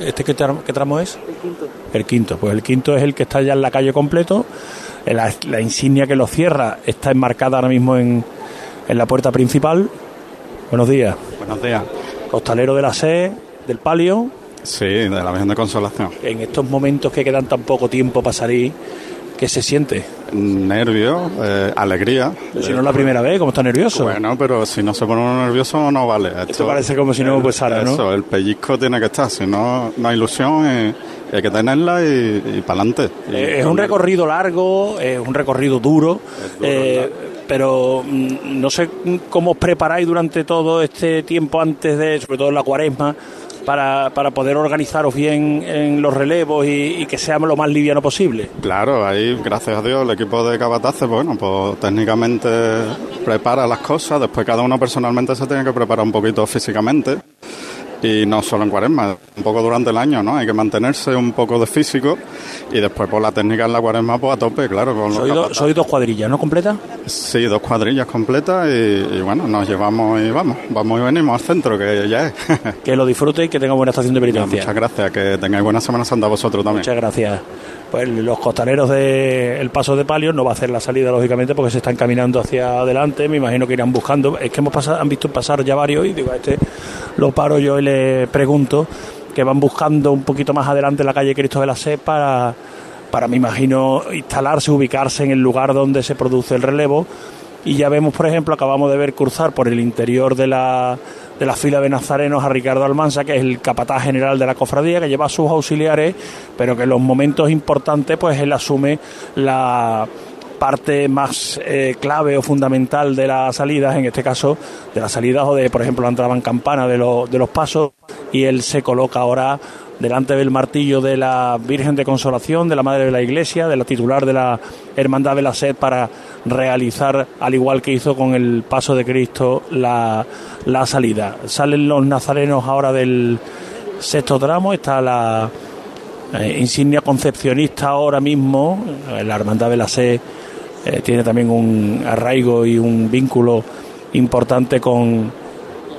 ¿Este qué, tramo es? El quinto. El quinto, pues el quinto es el que está ya en la calle completo. La, la insignia que lo cierra está enmarcada ahora mismo en, en la puerta principal. Buenos días. Buenos días. Costalero de la SE, del Palio. Sí, de la Virgen de Consolación. En estos momentos que quedan tan poco tiempo para salir, ¿qué se siente? Nervio, eh, alegría. si no es la primera vez, ¿cómo está nervioso? Bueno, pero si no se pone uno nervioso no vale. Esto, parece como si no pasara, ¿no? Eso, el pellizco tiene que estar, si no, no hay ilusión y, hay que tenerla y, para adelante. Eh, es un recorrido largo, es un recorrido duro. Eh, pero mm, no sé cómo os preparáis durante todo este tiempo antes de, sobre todo en la cuaresma, para, para poder organizaros bien en los relevos y, que sea lo más liviano posible. Claro, ahí, gracias a Dios, el equipo de Cabatace, bueno, pues técnicamente prepara las cosas, después cada uno personalmente se tiene que preparar un poquito físicamente y no solo en cuaresma, un poco durante el año, ¿no? Hay que mantenerse un poco de físico y después por la técnica en la cuaresma pues a tope, claro. Con soy, dos cuadrillas, ¿no? ¿Completas? Sí, dos cuadrillas completas y, bueno, nos llevamos y vamos, vamos y venimos al centro, que ya es. que lo disfrute y que tenga buena estación de penitencia. muchas gracias, que tengáis buena Semana Santa vosotros también. Muchas gracias pues los costaleros del Paso de Palio no va a hacer la salida, lógicamente, porque se están caminando hacia adelante. Me imagino que irán buscando. Es que hemos pasado, han visto pasar ya varios y digo, a este lo paro yo y le pregunto que van buscando un poquito más adelante la calle Cristo de la Sé para, para, me imagino, instalarse, ubicarse en el lugar donde se produce el relevo. Y ya vemos, por ejemplo, acabamos de ver cruzar por el interior de la de la fila de nazarenos a Ricardo Almanza, que es el capataz general de la cofradía, que lleva a sus auxiliares, pero que en los momentos importantes, pues él asume la parte más eh, clave o fundamental de las salidas, en este caso de las salidas o de, por ejemplo, la entrada en campana de, de los pasos, y él se coloca ahora delante del martillo de la Virgen de Consolación, de la Madre de la Iglesia, de la titular de la Hermandad de la Sed para realizar, al igual que hizo con el paso de Cristo, la, la salida. Salen los nazarenos ahora del sexto tramo, está la eh, insignia concepcionista ahora mismo, eh, la Hermandad de la Sed eh, tiene también un arraigo y un vínculo importante con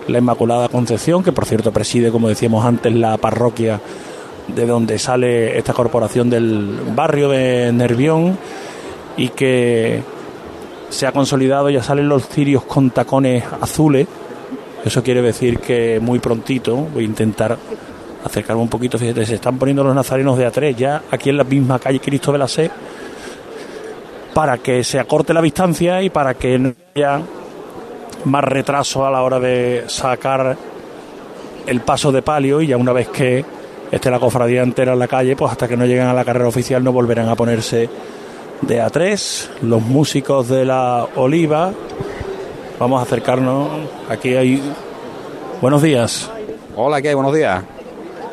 la Inmaculada Concepción, que por cierto preside, como decíamos antes, la parroquia de donde sale esta corporación del barrio de Nervión y que se ha consolidado, ya salen los cirios con tacones azules. Eso quiere decir que muy prontito voy a intentar acercarme un poquito. Fíjate, se están poniendo los nazarenos de A3 ya aquí en la misma calle Cristo de la Sé para que se acorte la distancia y para que no haya más retraso a la hora de sacar el paso de palio y ya una vez que esté la cofradía entera en la calle, pues hasta que no lleguen a la carrera oficial no volverán a ponerse de A3. Los músicos de la Oliva, vamos a acercarnos, aquí hay... Buenos días. Hola, ¿qué hay? Buenos días.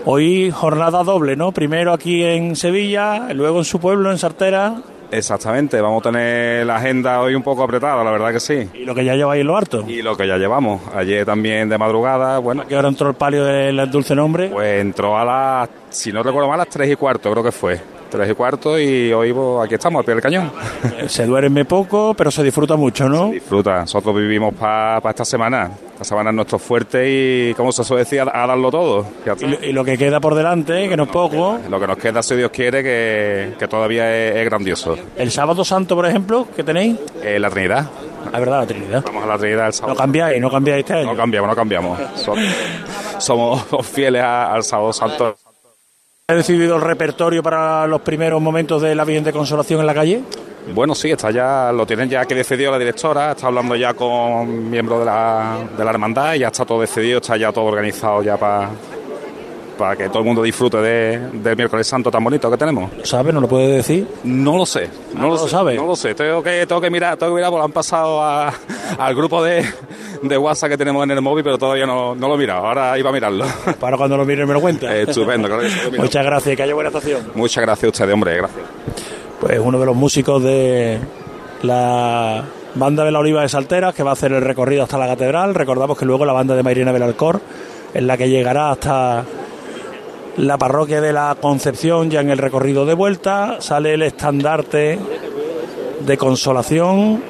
Hoy jornada doble, ¿no? Primero aquí en Sevilla, luego en su pueblo, en Sartera. Exactamente, vamos a tener la agenda hoy un poco apretada, la verdad que sí. ¿Y lo que ya lleváis lo harto? Y lo que ya llevamos. Ayer también de madrugada, bueno. ¿A qué hora entró el palio del dulce nombre? Pues entró a las, si no recuerdo mal, a las tres y cuarto, creo que fue. Tres y cuarto y hoy pues, aquí estamos, al pie del cañón. Se duerme poco, pero se disfruta mucho, ¿no? Se disfruta. Nosotros vivimos para esta semana. Esta semana es nuestro fuerte y, como se suele decir, a, darlo todo. Y, lo que queda por delante, que no es poco. Lo que nos queda, si Dios quiere, que, todavía es, grandioso. ¿El sábado santo, por ejemplo, qué tenéis? Eh, la Trinidad. La verdad, la Trinidad. Vamos a la Trinidad el sábado. ¿No cambiáis? ¿No cambiáis este año? No cambiamos, no cambiamos. somos, fieles al sábado santo. ¿Ha decidido el repertorio para los primeros momentos de la Virgen de Consolación en la calle? Bueno, sí, está ya, lo tienen ya que decidió la directora, está hablando ya con miembros de la, de la hermandad y ya está todo decidido, está ya todo organizado ya para para que todo el mundo disfrute de, del miércoles santo tan bonito que tenemos. ¿Lo sabe? ¿No lo puede decir? No lo sé. No, lo, sabe. No lo sé. Tengo que, tengo que mirar, tengo que mirar porque han pasado al grupo de, de WhatsApp que tenemos en el móvil, pero todavía no, no lo he mirado. Ahora iba a mirarlo. Para cuando lo mire me lo cuenta. estupendo, claro Muchas gracias que haya buena estación. Muchas gracias a usted, hombre, gracias. Pues uno de los músicos de la banda de la Oliva de Salteras que va a hacer el recorrido hasta la catedral. Recordamos que luego la banda de Mairena Belalcor es la que llegará hasta la parroquia de la Concepción ya en el recorrido de vuelta. Sale el estandarte de consolación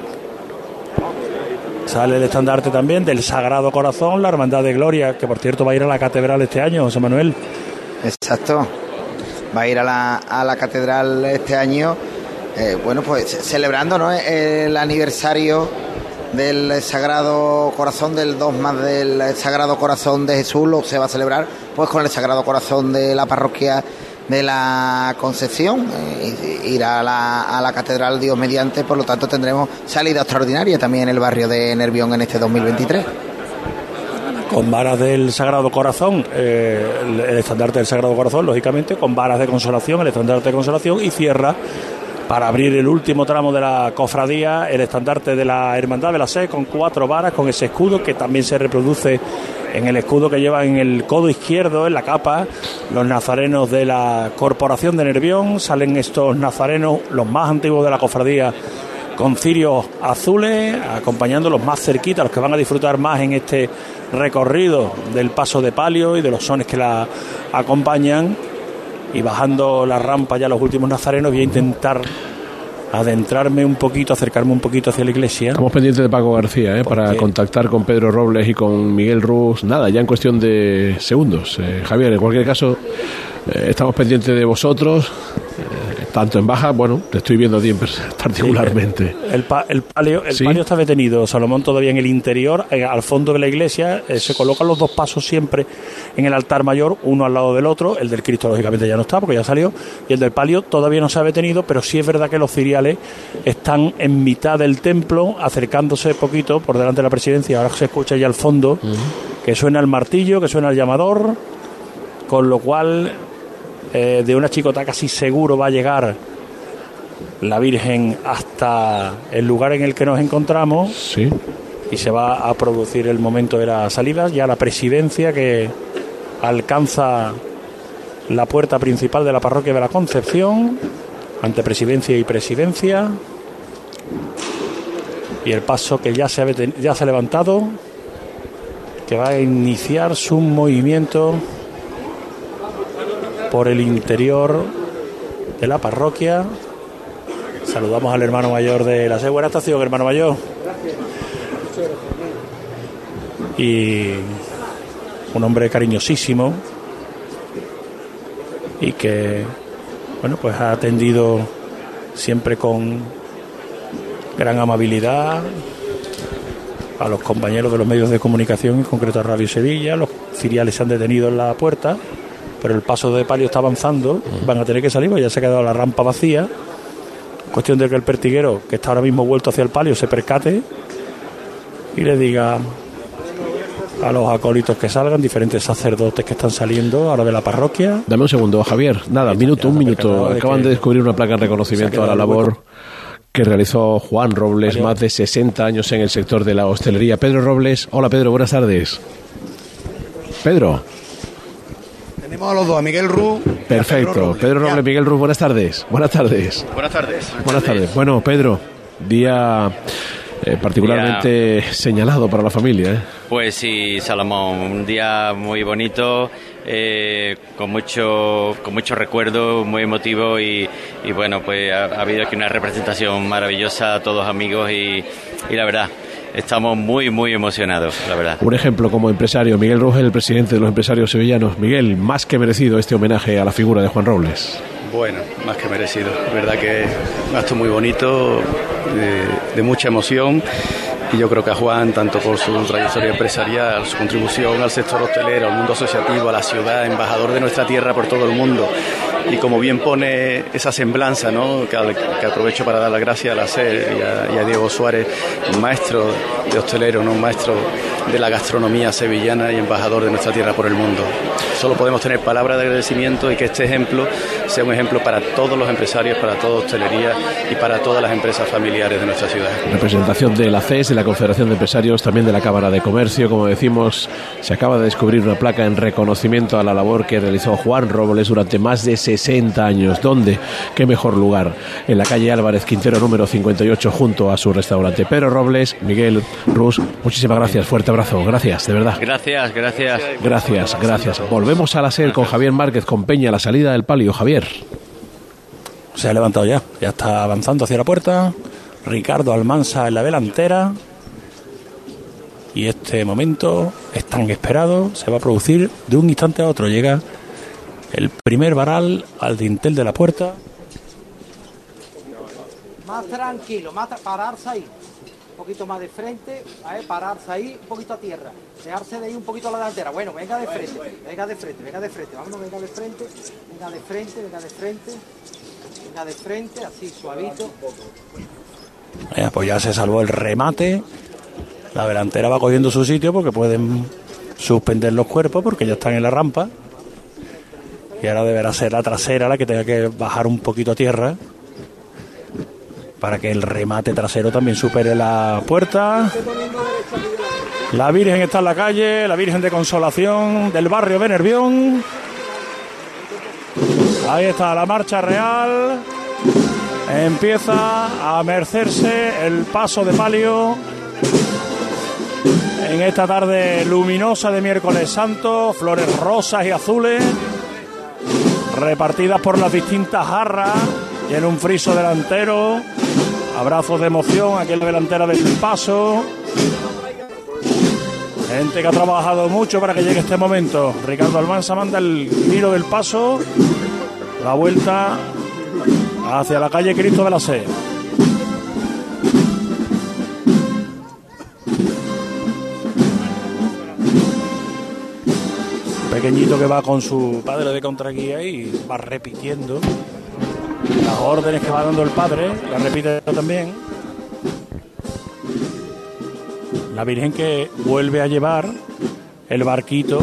Sale el estandarte también del Sagrado Corazón, la Hermandad de Gloria, que por cierto va a ir a la catedral este año, José Manuel. Exacto. Va a ir a la, a la catedral este año, eh, bueno, pues celebrando ¿no? el aniversario del Sagrado Corazón, del 2 más del Sagrado Corazón de Jesús, lo se va a celebrar pues con el Sagrado Corazón de la parroquia de la Concepción, eh, irá a la, a la Catedral Dios mediante, por lo tanto tendremos salida extraordinaria también en el barrio de Nervión en este 2023 con varas del Sagrado Corazón, eh, el, estandarte del Sagrado Corazón, lógicamente, con varas de consolación, el estandarte de consolación, y cierra para abrir el último tramo de la cofradía, el estandarte de la Hermandad de la Sé, con cuatro varas, con ese escudo que también se reproduce en el escudo que lleva en el codo izquierdo, en la capa, los nazarenos de la Corporación de Nervión, salen estos nazarenos, los más antiguos de la cofradía, con cirios azules, acompañando los más cerquitas, los que van a disfrutar más en este recorrido del paso de palio y de los sones que la acompañan y bajando la rampa ya los últimos nazarenos voy a intentar adentrarme un poquito, acercarme un poquito hacia la iglesia. Estamos pendientes de Paco García ¿eh? para contactar con Pedro Robles y con Miguel Ruz. Nada, ya en cuestión de segundos. Eh, Javier, en cualquier caso, eh, estamos pendientes de vosotros tanto en baja, bueno, te estoy viendo a ti particularmente. El, pa, el, palio, el ¿Sí? palio está detenido, Salomón todavía en el interior, al fondo de la iglesia, eh, se colocan los dos pasos siempre en el altar mayor, uno al lado del otro, el del Cristo lógicamente ya no está porque ya salió, y el del palio todavía no se ha detenido, pero sí es verdad que los ciriales están en mitad del templo, acercándose poquito por delante de la presidencia, ahora se escucha ya al fondo, uh -huh. que suena el martillo, que suena el llamador, con lo cual eh, de una chicota casi seguro va a llegar la Virgen hasta el lugar en el que nos encontramos. Sí. y se va a producir el momento de la salida, ya la presidencia que alcanza la puerta principal de la parroquia de la Concepción, ante presidencia y presidencia, y el paso que ya se ha, ya se ha levantado, que va a iniciar su movimiento por el interior de la parroquia. Saludamos al hermano mayor de la SE. Buena estación, hermano mayor. Y un hombre cariñosísimo y que, bueno, pues ha atendido siempre con gran amabilidad a los compañeros de los medios de comunicación, en concreto a Radio Sevilla. Los filiales se han detenido en la puerta pero el paso de palio está avanzando, van a tener que salir, porque ya se ha quedado la rampa vacía. Cuestión de que el pertiguero, que está ahora mismo vuelto hacia el palio, se percate y le diga a los acólitos que salgan, diferentes sacerdotes que están saliendo ahora de la parroquia. Dame un segundo, Javier. Nada, minuto, un minuto. Acaban de descubrir una placa de reconocimiento a la labor que realizó Juan Robles, más de 60 años en el sector de la hostelería. Pedro Robles, hola Pedro, buenas tardes. Pedro. Tenemos a los dos, a Miguel Ruz. Perfecto. Pedro Robles, Pedro Robles Miguel Ruz, buenas tardes. Buenas tardes. Buenas tardes. Buenas tardes. Bueno, Pedro, día eh, particularmente día... señalado para la familia. ¿eh? Pues sí, Salomón, un día muy bonito, eh, con mucho con mucho recuerdo, muy emotivo y, y bueno, pues ha, ha, habido aquí una representación maravillosa, todos amigos y, y la verdad, estamos muy, muy emocionados, la verdad. Un ejemplo como empresario, Miguel Rogel, el presidente de los empresarios sevillanos. Miguel, más que merecido este homenaje a la figura de Juan Robles. Bueno, más que merecido. verdad que un acto muy bonito, de, de mucha emoción. Y yo creo que a Juan, tanto por su trayectoria empresarial, su contribución al sector hostelero, al mundo asociativo, a la ciudad, embajador de nuestra tierra por todo el mundo, y como bien pone esa semblanza, ¿no? que, aprovecho para dar las gracias a la SER y a, y a Diego Suárez, maestro de hostelero, ¿no? maestro de la gastronomía sevillana y embajador de nuestra tierra por el mundo. Solo podemos tener palabras de agradecimiento y que este ejemplo sea un ejemplo para todos los empresarios, para toda hostelería y para todas las empresas familiares de nuestra ciudad. Representación de la CES, de la Confederación de Empresarios, también de la Cámara de Comercio. Como decimos, se acaba de descubrir una placa en reconocimiento a la labor que realizó Juan Robles durante más de 60 años. ¿Dónde? ¿Qué mejor lugar? En la calle Álvarez Quintero número 58 junto a su restaurante. Pedro Robles, Miguel Rus, muchísimas gracias. Fuerte abrazo. Gracias, de verdad. Gracias, gracias. Gracias, gracias. Volvemos a la SER con Javier Márquez con Peña, la salida del palio. Javier. Se ha levantado ya, ya está avanzando hacia la puerta. Ricardo Almansa en la delantera. Y este momento es tan esperado, se va a producir de un instante a otro. Llega El primer varal al dintel de la puerta. Más tranquilo, más pararse ahí. Un poquito más de frente, a ver, pararse ahí, un poquito a tierra. Dejarse de ahí un poquito a la delantera. Bueno, venga de frente, venga de frente, venga de frente. Vámonos, venga de frente, venga de frente, venga de frente. Venga de frente, así, suavito. Eh, pues ya se salvó el remate. La delantera va cogiendo su sitio porque pueden suspender los cuerpos porque ya están en la rampa. Y ahora deberá ser la trasera la que tenga que bajar un poquito a tierra para que el remate trasero también supere la puerta. La Virgen está en la calle, la Virgen de Consolación del barrio de Nervión. Ahí está la marcha real. Empieza a mercerse el paso de palio en esta tarde luminosa de miércoles santo, flores rosas y azules repartidas por las distintas jarras en un friso delantero, abrazos de emoción aquí en la delantera del paso. Gente que ha trabajado mucho para que llegue este momento. Ricardo Almanza manda el giro del paso, la vuelta hacia la calle Cristo de la Sed. Pequeñito que va con su padre de contraguía y va repitiendo las órdenes que va dando el padre, la repite también. La Virgen que vuelve a llevar el barquito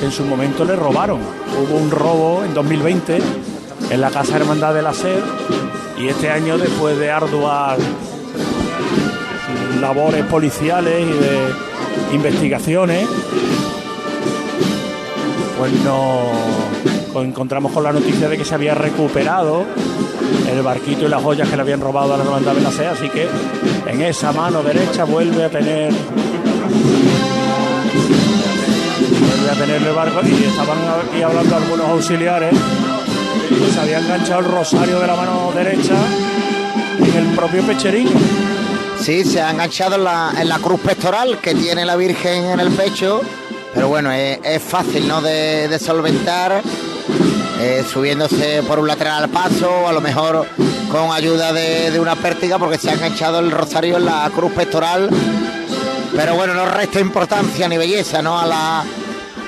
que en su momento le robaron. Hubo un robo en 2020 en la Casa Hermandad de la Sed y este año después de arduas labores policiales y de investigaciones pues nos encontramos con la noticia de que se había recuperado el barquito y las joyas que le habían robado a la hermandad de la Sed así que en esa mano derecha vuelve a tener vuelve a tener el barco y estaban aquí hablando algunos auxiliares que se había enganchado el rosario de la mano derecha en el propio pecherín. Sí, se ha enganchado en la, en la cruz pectoral que tiene la Virgen en el pecho, pero bueno, es, es fácil ¿no? de, de solventar, eh, subiéndose por un lateral al paso, a lo mejor con ayuda de, una pértiga, porque se ha enganchado el rosario en la cruz pectoral. Pero bueno, no resta importancia ni belleza, ¿no? A la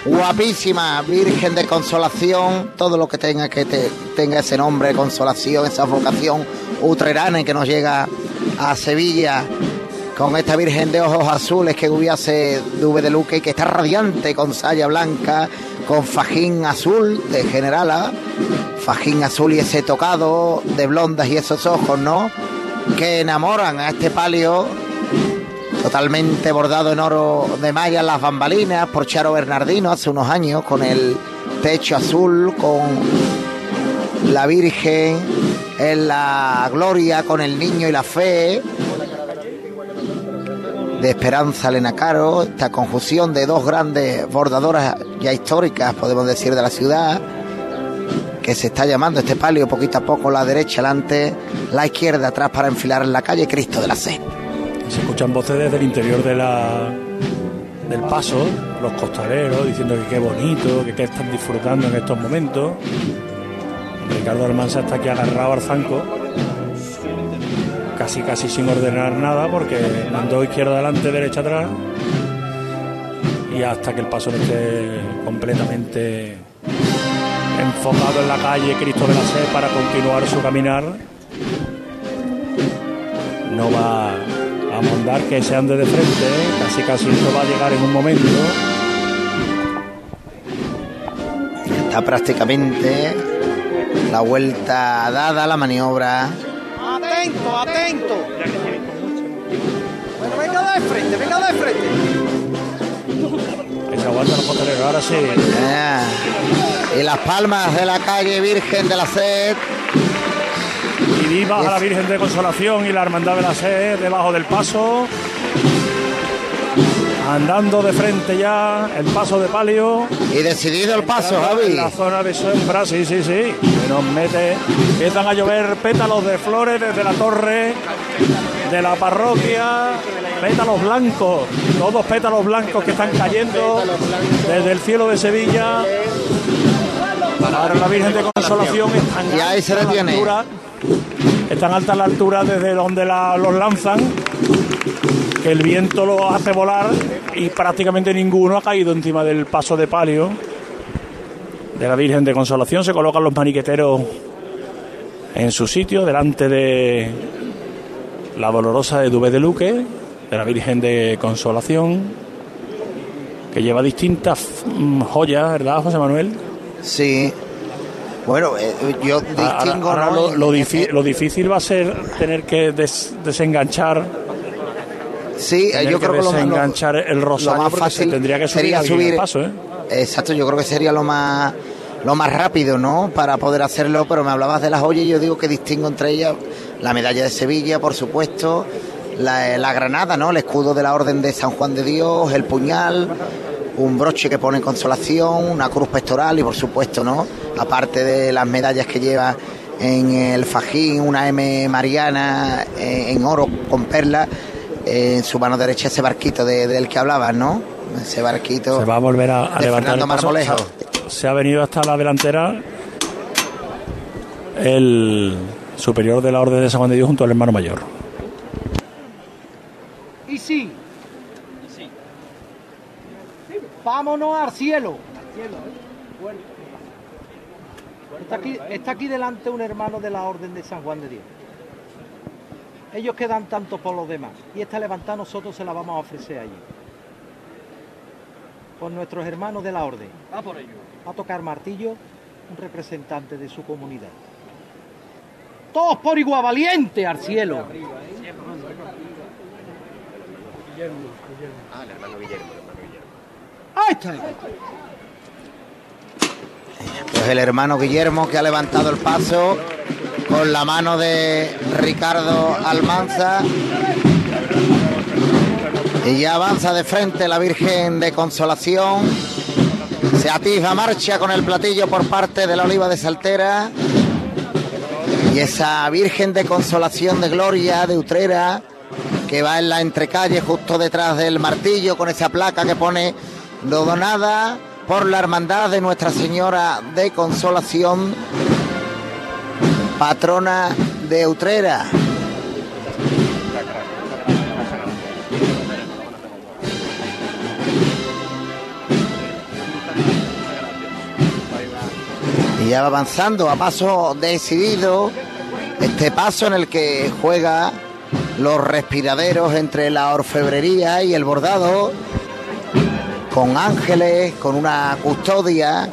guapísima Virgen de Consolación, todo lo que tenga que te- tenga ese nombre, consolación, esa vocación utrerana que nos llega a Sevilla con esta Virgen de ojos azules que hubiese Dube de Luque y que está radiante con saya blanca, con fajín azul de generala, fajín azul y ese tocado de blondas y esos ojos, ¿no? Que enamoran a este palio totalmente bordado en oro de malla las bambalinas por Charo Bernardino hace unos años con el techo azul con la Virgen en la gloria con el niño y la fe de Esperanza Elena Caro, esta conjunción de dos grandes bordadoras ya históricas, podemos decir, de la ciudad, que se está llamando este palio poquito a poco, la derecha adelante, la izquierda atrás para enfilar en la calle Cristo de la Sed. Se escuchan voces desde el interior de la, del paso, los costaleros diciendo que qué bonito, que qué están disfrutando en estos momentos. Ricardo Almanza está aquí agarrado al zanco, casi casi sin ordenar nada, porque mandó izquierda adelante, derecha atrás, y hasta que el paso no esté completamente enfocado en la calle Cristo de la Sed para continuar su caminar, no va a mandar que se ande de frente, ¿eh? casi casi esto va a llegar en un momento. Está prácticamente la vuelta dada, la maniobra. Atento, atento. Bueno, venga de frente, venga de frente. Ahí se aguantan los costaleros, ahora sí. Ah, Y las palmas de la calle Virgen de la Sed. Y viva a la Virgen de Consolación y la Hermandad de la Sed debajo del paso. Andando de frente ya, el paso de palio. Y decidido el paso, Javi. En la zona de sombra, sí, sí, sí. Que nos mete. Empiezan a llover pétalos de flores desde la torre de la parroquia. Pétalos blancos, todos pétalos blancos que están cayendo desde el cielo de Sevilla. Ahora la Virgen de Consolación está en Y ahí se detiene. altura, es tan alta la altura desde donde la- los lanzan que el viento los hace volar y prácticamente ninguno ha caído encima del paso de palio de la Virgen de Consolación. Se colocan los maniqueteros en su sitio, delante de la dolorosa de Dubé de Luque, de la Virgen de Consolación, que lleva distintas mm, joyas, ¿verdad, José Manuel? Sí. Bueno, eh, yo distingo ahora ¿no? lo, lo lo difícil va a ser tener que des- desenganchar, Sí, eh, tener yo que creo que lo, lo- desenganchar el rosario lo más fácil tendría que subir sería subir al paso, ¿eh? Exacto, yo creo que sería lo más lo más rápido, ¿no? Para poder hacerlo, pero me hablabas de las joyas y yo digo que distingo entre ellas la medalla de Sevilla, por supuesto, la, la granada, ¿no? El escudo de la Orden de San Juan de Dios, el puñal, un broche que pone consolación, una cruz pectoral y por supuesto, ¿no? Aparte de las medallas que lleva en el fajín, una M Mariana eh, en oro con perlas, eh, en su mano derecha ese barquito de- del que hablabas, ¿no? Ese barquito. Se va a volver a, a de levantar el paso. Marmolejo. Se, se ha venido hasta la delantera el superior de la Orden de San Juan de Dios junto al hermano mayor. Y sí. Vámonos al cielo. Está aquí, está aquí delante un hermano de la Orden de San Juan de Dios. Ellos quedan tanto por los demás. Y esta levantada nosotros se la vamos a ofrecer allí. Por nuestros hermanos de la Orden. Va por ello. Va a tocar martillo un representante de su comunidad. Todos por igual valiente al cielo. Ahí está. Pues el hermano Guillermo que ha levantado el paso con la mano de Ricardo Almanza. Y ya avanza de frente la Virgen de Consolación. Se atisba marcha con el platillo por parte de la Oliva de Saltera. Y esa Virgen de Consolación de Gloria de Utrera que va en la entrecalle justo detrás del martillo con esa placa que pone lo donada por la hermandad de Nuestra Señora de Consolación, patrona de Utrera. Y ya va avanzando a paso decidido, este paso en el que juega los respiraderos entre la orfebrería y el bordado, con ángeles, con una custodia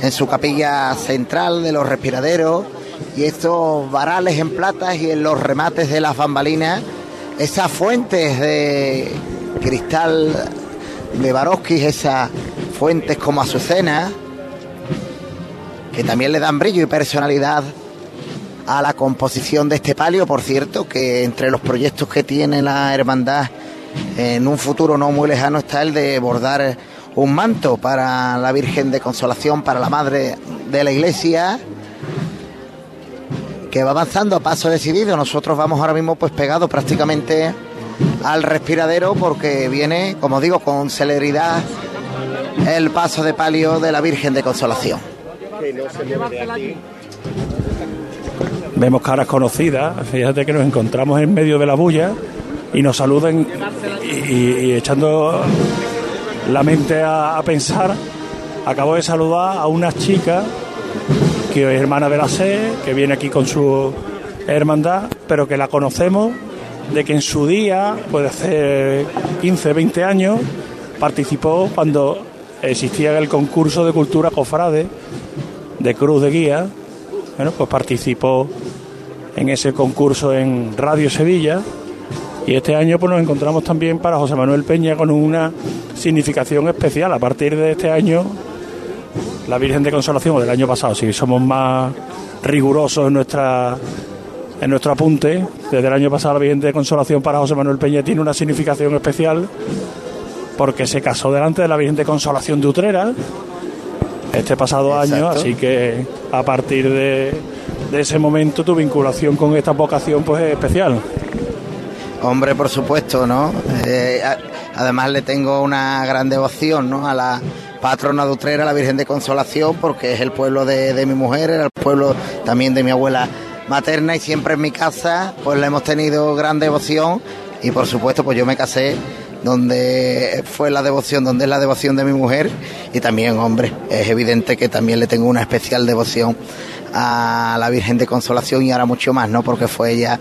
en su capilla central de los respiraderos y estos varales en platas y en los remates de las bambalinas, esas fuentes de cristal de Baroskis, esas fuentes como azucenas, que también le dan brillo y personalidad a la composición de este palio, por cierto, que entre los proyectos que tiene la hermandad en un futuro no muy lejano está el de bordar un manto para la Virgen de Consolación, para la Madre de la Iglesia, que va avanzando a paso decidido. Nosotros vamos ahora mismo pues pegados prácticamente al respiradero porque viene, como digo, con celeridad el paso de palio de la Virgen de Consolación. Vemos caras conocidas, fíjate que nos encontramos en medio de la bulla y nos saludan y, y- y echando la mente a, a pensar, acabo de saludar a una chica que es hermana de la SE, que viene aquí con su hermandad, pero que la conocemos de que en su día, puede hace 15, 20 años, participó cuando existía el concurso de cultura cofrade de Cruz de Guía, bueno, pues participó en ese concurso en Radio Sevilla y este año pues nos encontramos también para José Manuel Peña con una significación especial. A partir de este año, la Virgen de Consolación, o del año pasado, si somos más rigurosos en nuestra en nuestro apunte, desde el año pasado la Virgen de Consolación para José Manuel Peña tiene una significación especial porque se casó delante de la Virgen de Consolación de Utrera este pasado año, así que a partir de, de ese momento tu vinculación con esta vocación pues es especial. Hombre, por supuesto, ¿no? Eh, además le tengo una gran devoción, ¿no? A la patrona de Utrera, la Virgen de Consolación, porque es el pueblo de, mi mujer, era el pueblo también de mi abuela materna y siempre en mi casa pues le hemos tenido gran devoción y por supuesto pues yo me casé donde fue la devoción, donde es la devoción de mi mujer y también, hombre, es evidente que también le tengo una especial devoción a la Virgen de Consolación y ahora mucho más, ¿no? Porque fue ella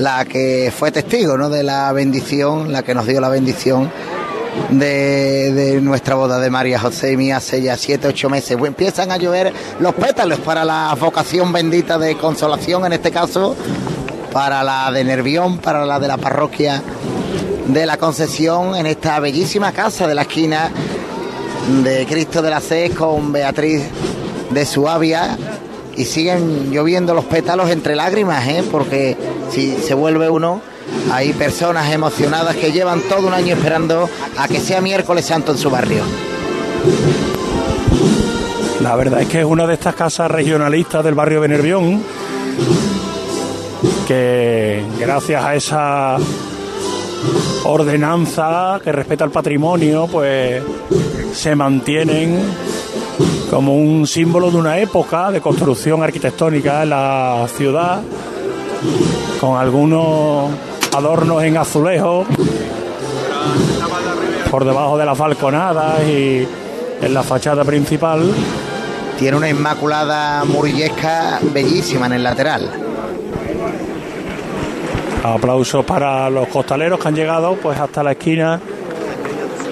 la que fue testigo, ¿no? De la bendición, la que nos dio la bendición de, de, nuestra boda de María José y mía hace ya siete, ocho meses. Pues empiezan a llover los pétalos para la vocación bendita de consolación, en este caso, para la de Nervión, para la de la parroquia de la Concesión, en esta bellísima casa de la esquina de Cristo de la Sed con Beatriz de Suabia. Y siguen lloviendo los pétalos entre lágrimas, ¿eh? porque si se vuelve uno hay personas emocionadas que llevan todo un año esperando a que sea miércoles santo en su barrio. La verdad es que es una de estas casas regionalistas del barrio de Nervión que gracias a esa ordenanza que respeta el patrimonio, pues se mantienen como un símbolo de una época de construcción arquitectónica en la ciudad, con algunos adornos en azulejo por debajo de las balconadas y en la fachada principal. Tiene una inmaculada murillesca bellísima en el lateral. Aplausos para los costaleros que han llegado pues hasta la esquina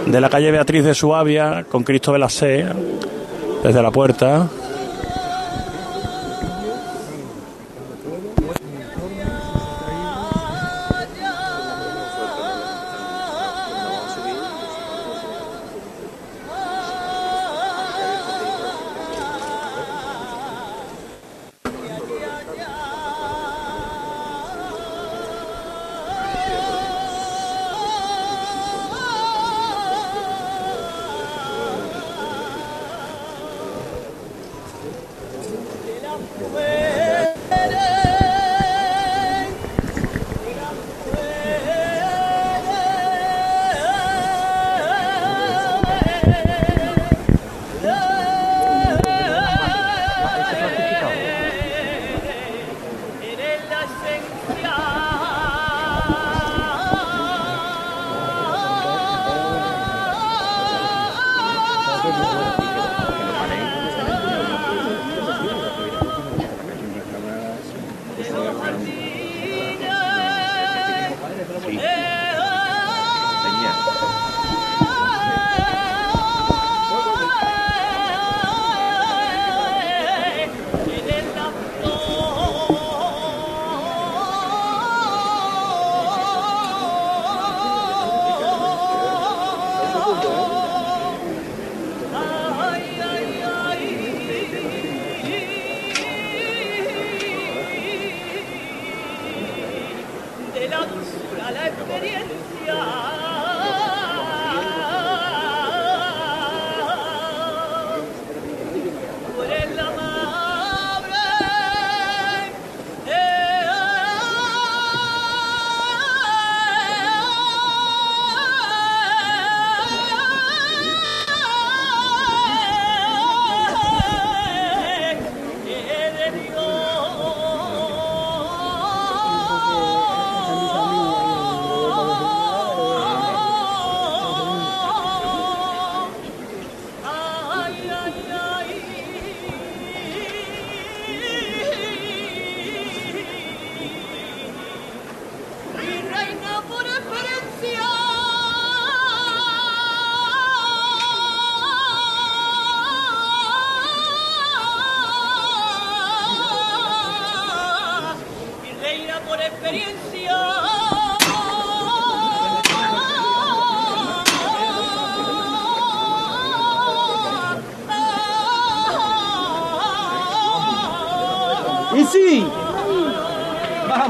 de la calle Beatriz de Suabia con Cristo de la Sé desde la puerta.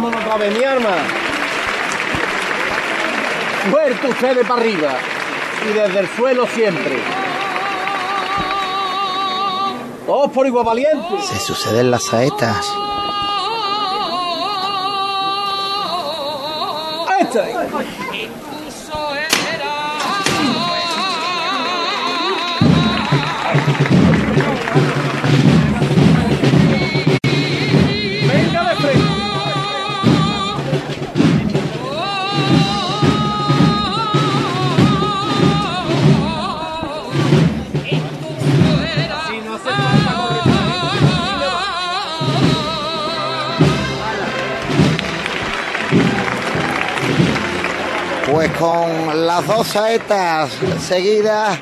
Vámonos otra vez, mi arma. Muerto ustedes para arriba y desde el suelo siempre. Todos por igual valientes. Se suceden las saetas. ¡Esta! Con las dos saetas seguidas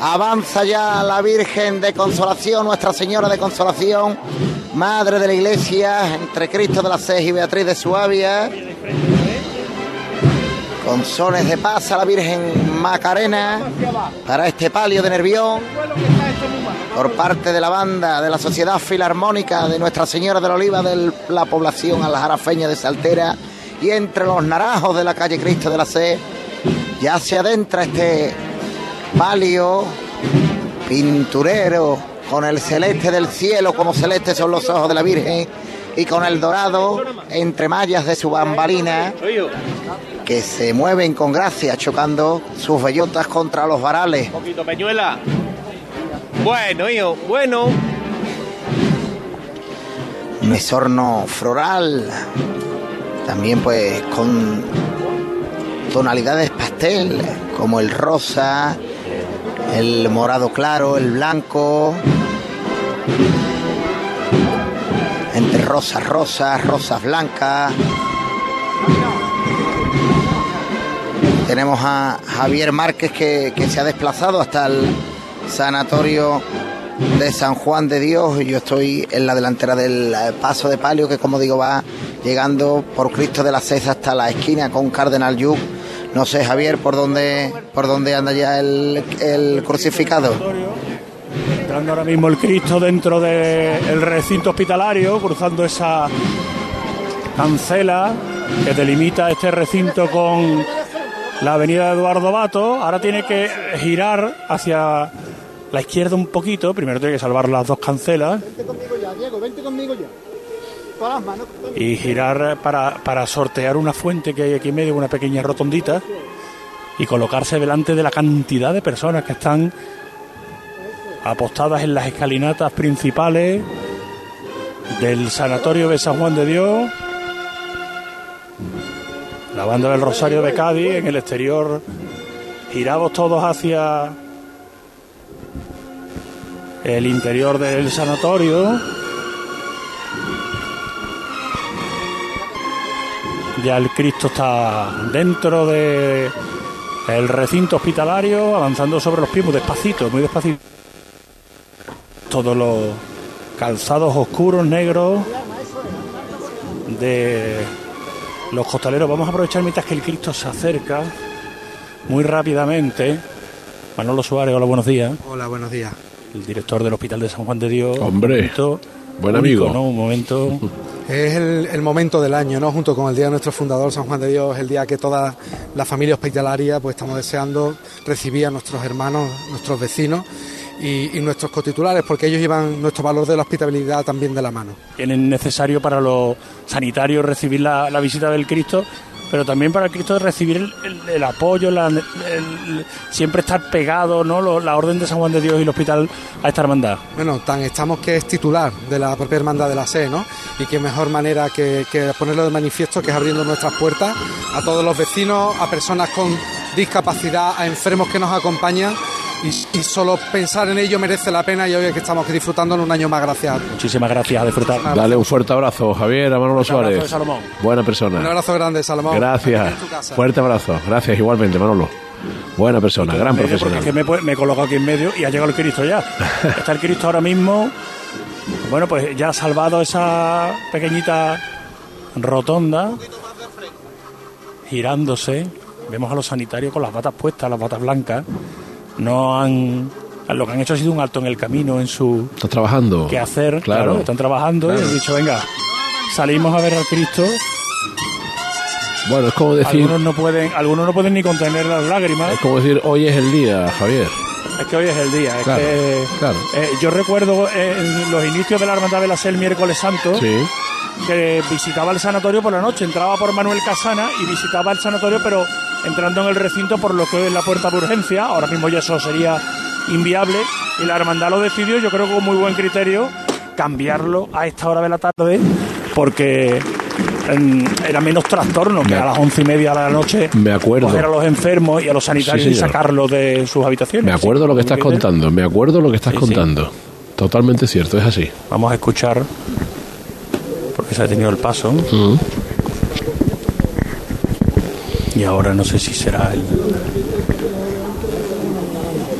avanza ya la Virgen de Consolación, Nuestra Señora de Consolación, Madre de la Iglesia, entre Cristo de la Seis y Beatriz de Suabia. Con sones de paz a la Virgen Macarena para este palio de Nervión por parte de la banda de la Sociedad Filarmónica de Nuestra Señora de la Oliva de la población aljarafeña de Saltera y entre los naranjos de la calle Cristo de la C ya se adentra este palio pinturero con el celeste del cielo como celeste son los ojos de la Virgen y con el dorado entre mallas de su bambalina que se mueven con gracia chocando sus bellotas contra los varales. Un poquito, Peñuela. Bueno, hijo, bueno. mesorno floral, también pues con tonalidades pastel, como el rosa, el morado claro, el blanco, entre rosas rosas, rosas blancas. Tenemos a Javier Márquez que, se ha desplazado hasta el sanatorio de San Juan de Dios. Yo estoy en la delantera del eh, paso de palio que, como digo, va llegando por Cristo de la Cesa hasta la esquina con Cardenal Yuc. No sé, Javier, por dónde, por dónde anda ya el, el crucificado. Entrando ahora mismo el Cristo dentro del recinto hospitalario, cruzando esa cancela que delimita este recinto con la avenida Eduardo Bato. Ahora tiene que girar hacia la izquierda un poquito. Primero tiene que salvar las dos cancelas Vente conmigo ya, Diego, vente conmigo ya. Y girar para, para sortear una fuente que hay aquí en medio, una pequeña rotondita, y colocarse delante de la cantidad de personas que están apostadas en las escalinatas principales del Sanatorio de San Juan de Dios. La banda del Rosario de Cádiz en el exterior, girados todos hacia el interior del sanatorio. Ya el Cristo está dentro de el recinto hospitalario, avanzando sobre los pies muy despacito, muy despacito. Todos los calzados oscuros, negros de los costaleros. Vamos a aprovechar mientras que el Cristo se acerca muy rápidamente. Manolo Suárez, hola, buenos días. Hola, buenos días. El director del Hospital de San Juan de Dios. Hombre, Un momento buen único, amigo. ¿no? Un momento. Es el, momento del año, ¿no? Junto con el Día de nuestro fundador, San Juan de Dios, el día que toda la familia hospitalaria pues estamos deseando recibir a nuestros hermanos, nuestros vecinos y, nuestros cotitulares, porque ellos llevan nuestro valor de la hospitalidad también de la mano. tienen necesario para los sanitarios recibir la visita del Cristo, pero también para Cristo recibir el, apoyo, la- siempre estar pegado, ¿no? La orden de San Juan de Dios y el hospital a esta hermandad. Bueno, tan estamos que es titular de la propia hermandad de la SE, ¿no? Y qué mejor manera que ponerlo de manifiesto que es abriendo nuestras puertas a todos los vecinos, a personas con discapacidad, a enfermos que nos acompañan. Y, y solo pensar en ello merece la pena y hoy es que estamos disfrutando en un año más gracias. Muchísimas gracias, a disfrutar. Dale un fuerte abrazo, Javier, a Manolo Suárez. de Salomón. Buena Un persona. abrazo grande, Salomón. Gracias. Fuerte abrazo. Gracias igualmente, Manolo. Buena persona, gran profesional. es que me, me he colocado aquí en medio y ha llegado el Cristo ya. Está el Cristo ahora mismo. Bueno, pues ya ha salvado esa pequeñita rotonda, girándose. Vemos a los sanitarios con las batas puestas, las batas blancas. No han. Lo que han hecho ha sido un alto en el camino en su Estás trabajando. qué hacer. Claro, Claro. están trabajando y han dicho, venga, salimos a ver al Cristo. Bueno, es como decir, Algunos no pueden, algunos no pueden ni contener las lágrimas. es como decir, hoy es el día, Javier. Es que hoy es el día. es Claro, que, claro. eh, yo recuerdo en los inicios de la Hermandad de la Sel, miércoles santo, Sí. que visitaba el sanatorio por la noche. Entraba por Manuel Casana y visitaba el sanatorio, pero entrando en el recinto por lo que es la puerta de urgencia. Ahora mismo ya eso sería inviable. Y la Hermandad lo decidió, yo creo que con muy buen criterio, cambiarlo a esta hora de la tarde, porque era menos trastorno que Me- a las once y media de la noche Me acuerdo. coger a los enfermos y a los sanitarios Sí, y sacarlos de sus habitaciones. Me acuerdo lo que estás contando, me acuerdo lo que estás Sí, contando. Totalmente cierto, es así. Vamos a escuchar, porque se ha tenido el paso. Y ahora no sé si será el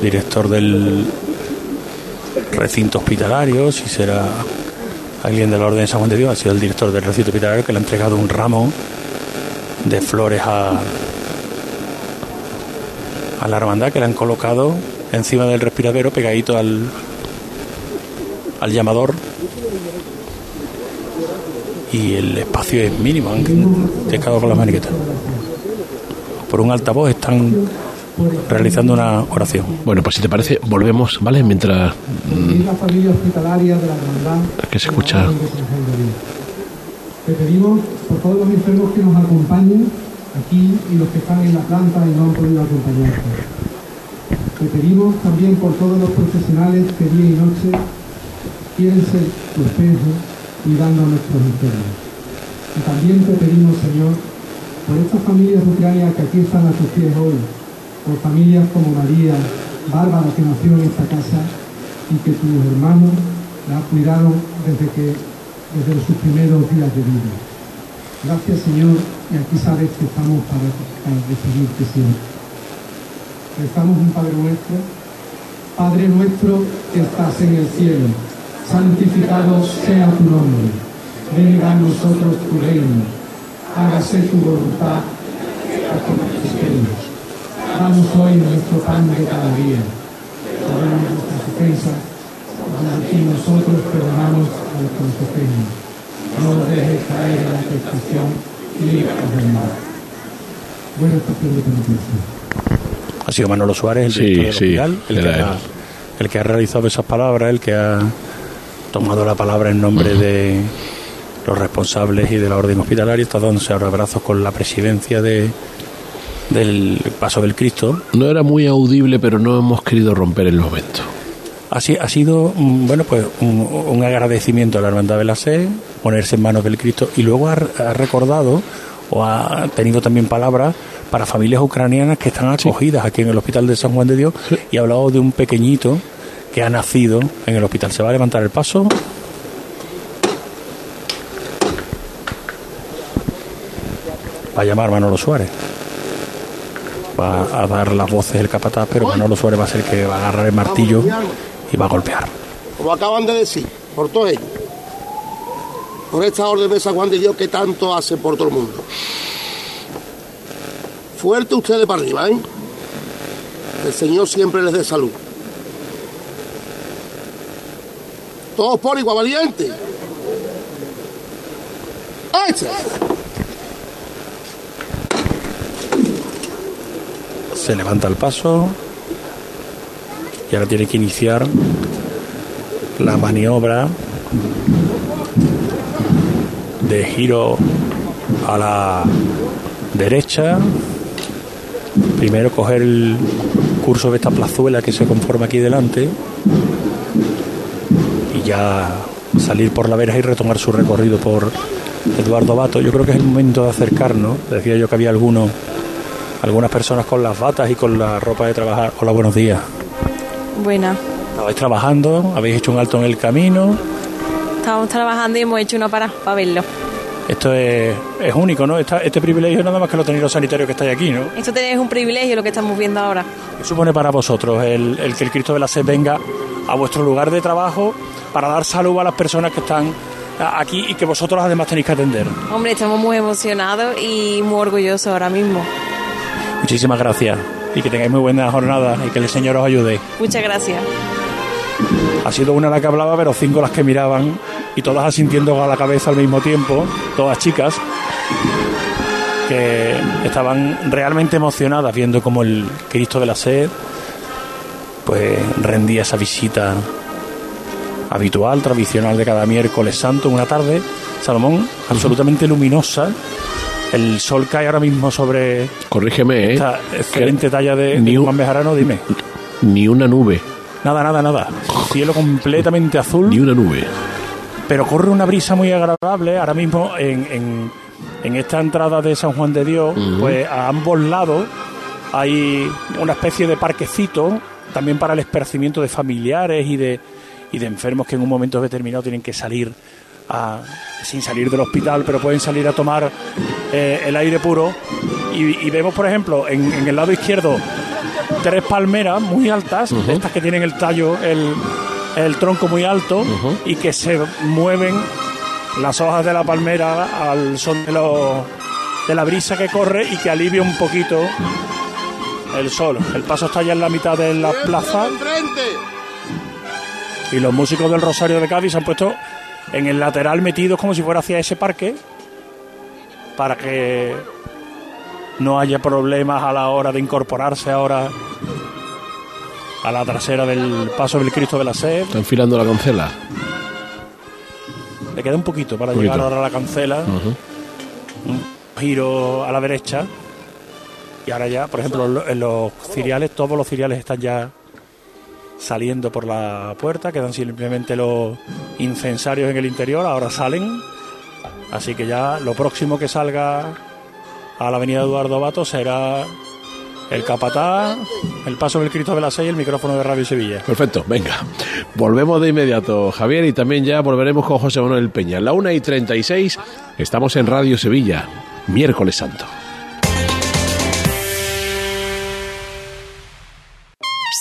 director del recinto hospitalario, si será alguien de la Orden de San Juan de Dios, ha sido el director del recinto hospitalario que le ha entregado un ramo de flores a, a la hermandad que le han colocado encima del respiradero pegadito al, al llamador y el espacio es mínimo, han dejado con las maniquetas. Por un altavoz están realizando una oración. Bueno, pues si te parece, volvemos, ¿vale? Mientras la familia hospitalaria de la hermandad. que se escucha. Te pedimos por todos los enfermos que nos acompañen aquí y los que están en la planta y no han podido acompañarnos. Te pedimos también por todos los profesionales que día y noche quieren ser tu espejo cuidando a nuestros enfermos. Y también te pedimos, Señor, por estas familias ucranianas que aquí están a tus pies hoy, por familias como María, Bárbara, que nació en esta casa y que tus hermanos la cuidaron desde que desde sus primeros días de vida. Gracias Señor, y aquí sabes que estamos para, para recibirte siempre. Rezamos un Padre nuestro. Padre nuestro que estás en el cielo, santificado sea tu nombre. Venga a nosotros tu reino. Hágase tu voluntad como cielos. Danos hoy nuestro pan de cada día. Perdona nuestras ofensas, como aquí nosotros perdonamos a los que nos ofenden. No nos dejes caer en la tentación y líbranos del mal. Buena estación de penitencia. Ha sido Manolo Suárez, el Sí, director sí, hospital, el, que ha, el que ha realizado esas palabras, el que ha tomado la palabra en nombre de los responsables y de la orden hospitalaria, está dándose ahora abrazos con la presidencia de, del Paso del Cristo. No era muy audible, pero no hemos querido romper el momento. Ha, si- ha sido, mm, bueno, pues un, un agradecimiento a la Hermandad de la Sé, ponerse en manos del Cristo, y luego ha, ha recordado o ha tenido también palabras para familias ucranianas que están acogidas aquí en el Hospital de San Juan de Dios y ha hablado de un pequeñito que ha nacido en el hospital. ¿Se va a levantar el paso? Va a llamar Manolo Suárez. Va a dar las voces el capataz, pero Manolo Suárez va a ser el que va a agarrar el martillo y va a golpear. Como acaban de decir, por todos ellos. Por esta orden de San Juan de Dios que tanto hace por todo el mundo. Fuerte ustedes para arriba, ¿eh? El Señor siempre les dé salud. Todos por igual, valiente. ¡Echa! Se levanta el paso y ahora tiene que iniciar la maniobra de giro a la derecha. Primero coger el curso de esta plazuela que se conforma aquí delante y ya salir por la vera y retomar su recorrido por Eduardo Bato. Yo creo que es el momento de acercarnos. Decía yo que había algunos algunas personas con las batas y con la ropa de trabajar. Hola, buenos días. Buena. Estabais trabajando, habéis hecho un alto en el camino. Estábamos trabajando y hemos hecho una para para verlo. Esto es, es único, ¿no? Esta- este privilegio nada más que lo tenéis los sanitarios que estáis aquí, ¿no? Esto tenéis un privilegio lo que estamos viendo ahora. ¿Qué supone para vosotros el, el que el Cristo de la Sed venga a vuestro lugar de trabajo para dar salud a las personas que están aquí y que vosotros además tenéis que atender? Hombre, estamos muy emocionados y muy orgullosos ahora mismo. Muchísimas gracias y que tengáis muy buena jornada y que el Señor os ayude. Muchas gracias. Ha sido una la que hablaba, pero cinco las que miraban y todas asintiendo a la cabeza al mismo tiempo, todas chicas, que estaban realmente emocionadas viendo cómo el Cristo de la Sed pues rendía esa visita habitual, tradicional de cada miércoles santo, una tarde, Salomón, absolutamente luminosa. El sol cae ahora mismo sobre Corrígeme, ¿eh? esta excelente talla de, Ni de un- Juan Bejarano, dime. Ni una nube. Nada, nada, nada. Cielo completamente azul. Ni una nube. Pero corre una brisa muy agradable ahora mismo en, en- en esta entrada de San Juan de Dios, pues a ambos lados hay una especie de parquecito también para el esparcimiento de familiares y de, y de enfermos que en un momento determinado tienen que salir a- sin salir del hospital, pero pueden salir a tomar eh, el aire puro. Y, y vemos, por ejemplo, en, en el lado izquierdo, tres palmeras muy altas, estas que tienen el tallo, el, el tronco muy alto, y que se mueven las hojas de la palmera al son de, los- de la brisa que corre y que alivia un poquito el sol. El paso está ya en la mitad de la plaza y los músicos del Rosario de Cádiz se han puesto en el lateral metidos como si fuera hacia ese parque para que no haya problemas a la hora de incorporarse ahora a la trasera del paso del Cristo de la Sed. Está enfilando la cancela. Le queda un poquito para llegar ahora a la cancela. Un giro a la derecha. Y ahora ya, por ejemplo, lo- en los ciriales, todos los ciriales están ya saliendo por la puerta. Quedan simplemente los incensarios en el interior. Ahora salen. Así que ya lo próximo que salga a la avenida Eduardo Bato será el capataz, el paso del Cristo de la Seis y el micrófono de Radio Sevilla. Perfecto, venga. Volvemos de inmediato, Javier, y también ya volveremos con José Manuel Peña. La 1 y 36, estamos en Radio Sevilla, miércoles santo.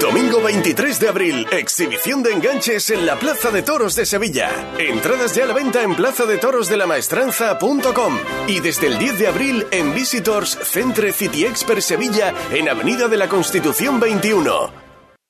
Domingo 23 de abril, exhibición de enganches en la Plaza de Toros de Sevilla. Entradas ya a la venta en plazadetorosdelamaestranza.com y desde el 10 de abril en Visitors Centre City Expert Sevilla en Avenida de la Constitución 21.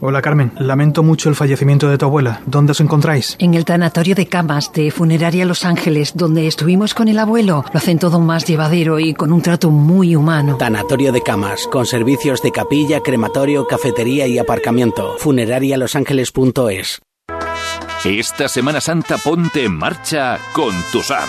Hola Carmen, lamento mucho el fallecimiento de tu abuela. ¿Dónde os encontráis? En el tanatorio de camas de Funeraria Los Ángeles, donde estuvimos con el abuelo, lo hacen todo más llevadero y con un trato muy humano. Tanatorio de camas, con servicios de capilla, crematorio, cafetería y aparcamiento. Funerarialosangeles.es. Esta Semana Santa ponte en marcha con tu SAM.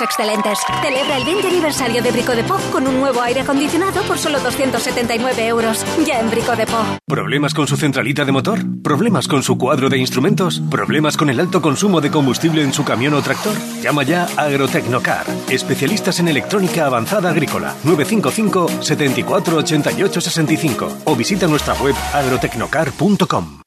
Excelentes. Celebra el 20 aniversario de Brico de Po con un nuevo aire acondicionado por solo 279 euros. Ya en Brico de Po. ¿Problemas con su centralita de motor? ¿Problemas con su cuadro de instrumentos? ¿Problemas con el alto consumo de combustible en su camión o tractor? Llama ya Agrotecnocar, especialistas en electrónica avanzada agrícola, 955 74 88 65 o visita nuestra web agrotecnocar.com.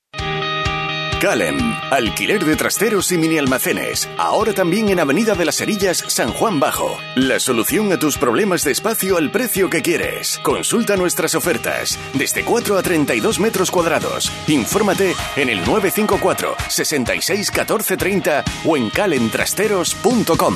Calem, alquiler de trasteros y mini almacenes. Ahora también en Avenida de las Cerillas, San Juan Bajo. La solución a tus problemas de espacio al precio que quieres. Consulta nuestras ofertas. Desde 4 a 32 metros cuadrados. Infórmate en el 954 66 14 30 o en calemtrasteros.com.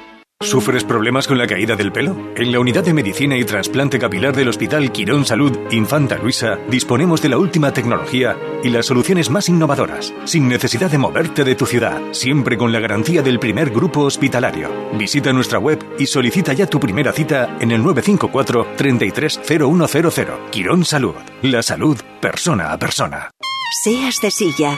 ¿Sufres problemas con la caída del pelo? En la Unidad de Medicina y Trasplante Capilar del Hospital Quirón Salud Infanta Luisa disponemos de la última tecnología y las soluciones más innovadoras, sin necesidad de moverte de tu ciudad, siempre con la garantía del primer grupo hospitalario. Visita nuestra web y solicita ya tu primera cita en el 954 330100. Quirón Salud, la salud persona a persona. Seas de silla,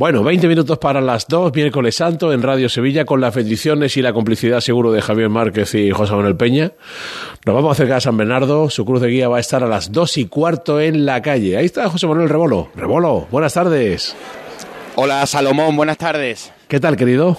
Bueno, 20 minutos para las 2, miércoles santo, en Radio Sevilla, con las bendiciones y la complicidad seguro de Javier Márquez y José Manuel Peña. Nos vamos a acercar a San Bernardo, su cruz de guía va a estar a las 2 y cuarto en la calle. Ahí está José Manuel Rebolo. Rebolo, buenas tardes. Hola Salomón, buenas tardes. ¿Qué tal, querido?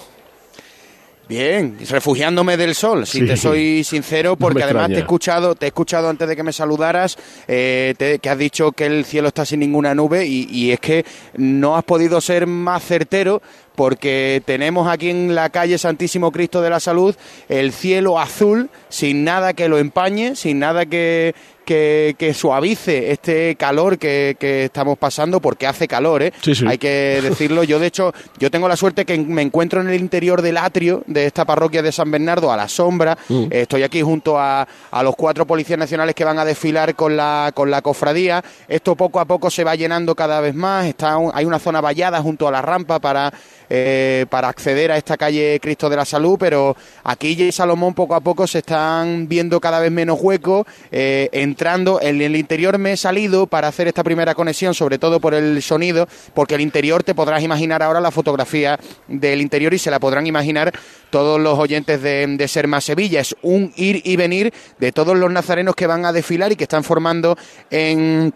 Bien, refugiándome del sol, si Sí. te soy sincero, porque además te he escuchado, te he escuchado antes de que me saludaras, eh, te- que has dicho que el cielo está sin ninguna nube y, y es que no has podido ser más certero porque tenemos aquí en la calle Santísimo Cristo de la Salud el cielo azul sin nada que lo empañe, sin nada que, que, que suavice este calor que, que estamos pasando, porque hace calor, ¿eh? Sí, sí. Hay que decirlo. Yo, de hecho, yo tengo la suerte que me encuentro en el interior del atrio de esta parroquia de San Bernardo, a la sombra. Mm. Estoy aquí junto a, a los cuatro policías nacionales que van a desfilar con la, con la cofradía. Esto poco a poco se va llenando cada vez más. Está, un- hay una zona vallada junto a la rampa para, eh, para acceder a esta calle Cristo de la Salud, pero aquí y Salomón poco a poco se están viendo cada vez menos huecos. eh, entrando en el interior me he salido para hacer esta primera conexión, sobre todo por el sonido, porque el interior te podrás imaginar ahora la fotografía del interior y se la podrán imaginar todos los oyentes de, de Ser Más Sevilla. Es un ir y venir de todos los nazarenos que van a desfilar y que están formando en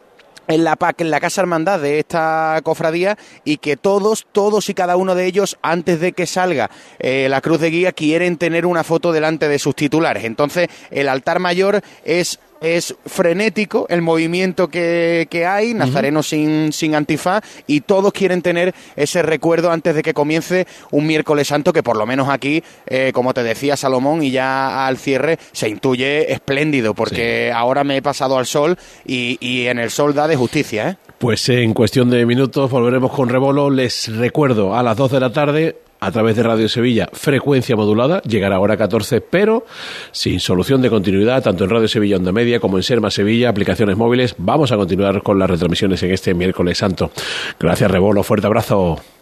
en la PAC, en la Casa Hermandad de esta cofradía y que todos, todos y cada uno de ellos, antes de que salga eh, la cruz de guía, quieren tener una foto delante de sus titulares. Entonces, el altar mayor es es frenético el movimiento que, que hay, Nazareno sin, sin antifaz, y todos quieren tener ese recuerdo antes de que comience un miércoles santo que por lo menos aquí, eh, como te decía Salomón, y ya al cierre se intuye espléndido, porque ahora me he pasado al sol y, y en el sol da de justicia, ¿eh? Pues en cuestión de minutos volveremos con Rebolo. Les recuerdo a las 2 de la tarde a través de Radio Sevilla, frecuencia modulada, llegará a hora 14, pero sin solución de continuidad, tanto en Radio Sevilla Onda Media como en Serma Sevilla, aplicaciones móviles. Vamos a continuar con las retransmisiones en este miércoles santo. Gracias, Rebolo. Fuerte abrazo.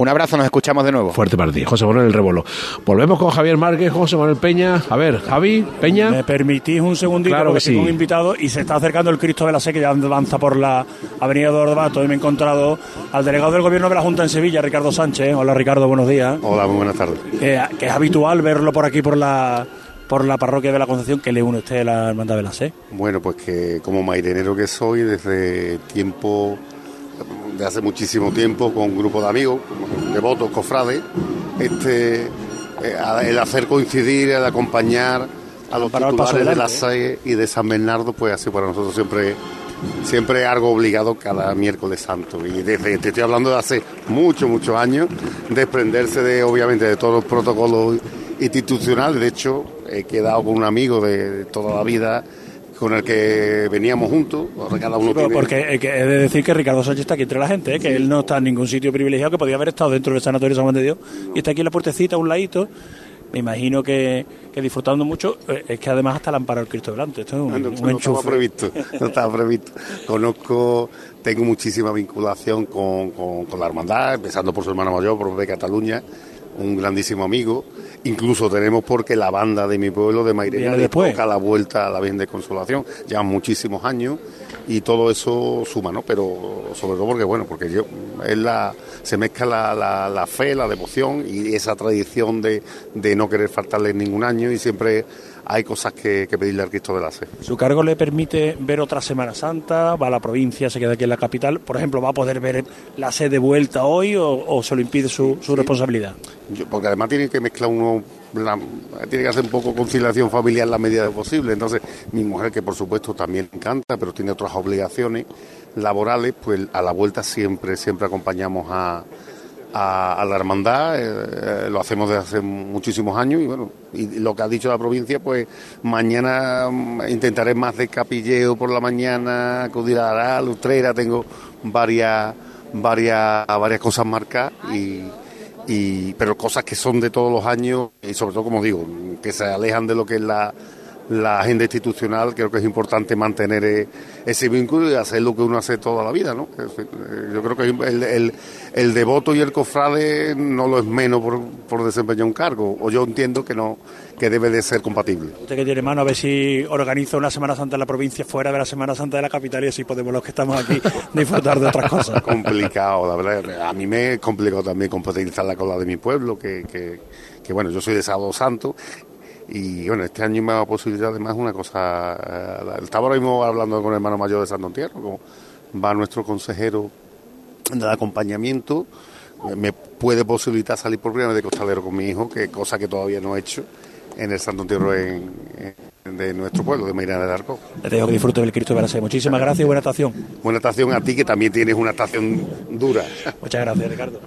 Un abrazo, nos escuchamos de nuevo. Fuerte para ti, José Manuel El Rebolo. Volvemos con Javier Márquez, José Manuel Peña. A ver, Javi, Peña. ¿Me permitís un segundito? Claro porque que sí. tengo un invitado y se está acercando el Cristo de la Sé que ya avanza por la avenida de Orbato y me he encontrado al delegado del Gobierno de la Junta en Sevilla, Ricardo Sánchez. Hola Ricardo, buenos días. Hola, muy buenas tardes. Eh, que es habitual verlo por aquí, por la por la parroquia de la Concepción, que le une usted a la Hermandad de la Sé. Bueno, pues que como mairenero que soy, desde tiempo, de hace muchísimo tiempo, con un grupo de amigos, devotos, cofrades, este, eh, el hacer coincidir, el acompañar a los Para titulares de la adelante, SAE y de San Bernardo, pues así para nosotros siempre siempre algo obligado cada miércoles santo. Y desde, te estoy hablando de hace muchos, muchos años, desprenderse de, obviamente, de todos los protocolos institucionales. De hecho, he quedado con un amigo de, de toda la vida con el que veníamos juntos, ahora cada uno Sí, pero tiene- porque eh, que he de decir que Ricardo Sánchez está aquí entre la gente, eh, que él no está en ningún sitio privilegiado, que podía haber estado dentro del Sanatorio San Juan de Dios, y está aquí en la puertecita, a un ladito. Me imagino que, que disfrutando mucho, eh, es que además hasta le han parado el Cristo delante. Esto es un, Ah, no, un no estaba previsto, no estaba previsto. Conozco, tengo muchísima vinculación con, con- con la hermandad, empezando por su hermano mayor, por de Cataluña, un grandísimo amigo. Incluso tenemos porque la banda de mi pueblo, de Mairena, le toca la vuelta a la Virgen de Consolación. Llevan muchísimos años y todo eso suma, ¿no? Pero sobre todo porque, bueno, porque yo, es la, se mezcla la, la- la fe, la devoción y esa tradición de, de no querer faltarle ningún año y siempre hay cosas que, que pedirle al Cristo de la Fe. Su cargo le permite ver otra Semana Santa, va a la provincia, se queda aquí en la capital. Por ejemplo, ¿va a poder ver la sede de vuelta hoy o, o se lo impide su, su responsabilidad? Yo- porque además tiene que mezclar uno, la- tiene que hacer un poco conciliación familiar en la medida de posible. Entonces, mi mujer, que por supuesto también le encanta, pero tiene otras obligaciones laborales, pues a la vuelta siempre, siempre acompañamos a, a, a la hermandad, eh, eh, lo hacemos desde hace muchísimos años y bueno, y lo que ha dicho la provincia, pues mañana mm, intentaré más de capilleo por la mañana, acudir a la lustrera, tengo varias, varias, varias cosas marcadas y, y, pero cosas que son de todos los años y sobre todo, como digo, que se alejan de lo que es la, la agenda institucional, creo que es importante mantener eh, ese vínculo y hacer lo que uno hace toda la vida, ¿no? Eh, Yo creo que el, el, el devoto y el cofrade no lo es menos por, por desempeñar un cargo, o yo entiendo que no, que debe de ser compatible. Usted que tiene mano a ver si organiza una Semana Santa en la provincia fuera de la Semana Santa de la capital y así podemos los que estamos aquí disfrutar de otras cosas. complicado, la verdad. A mí me es complicado también compatibilizar la cola de mi pueblo, que, que, que, bueno, yo soy de Sábado Santo. Y bueno, este año me ha dado posibilidad además una cosa. eh, Estaba ahora mismo hablando con el hermano mayor de Santo como va nuestro consejero de acompañamiento, eh, me puede posibilitar salir por primera vez de costalero con mi hijo, que cosa que todavía no he hecho en el Santo Entierro en, en- de nuestro pueblo, de Meirana del Arco. Le dejo que disfrute del Cristo de Veracruz. Muchísimas gracias y buena estación. Buena estación a ti, que también tienes una estación dura. Muchas gracias, Ricardo.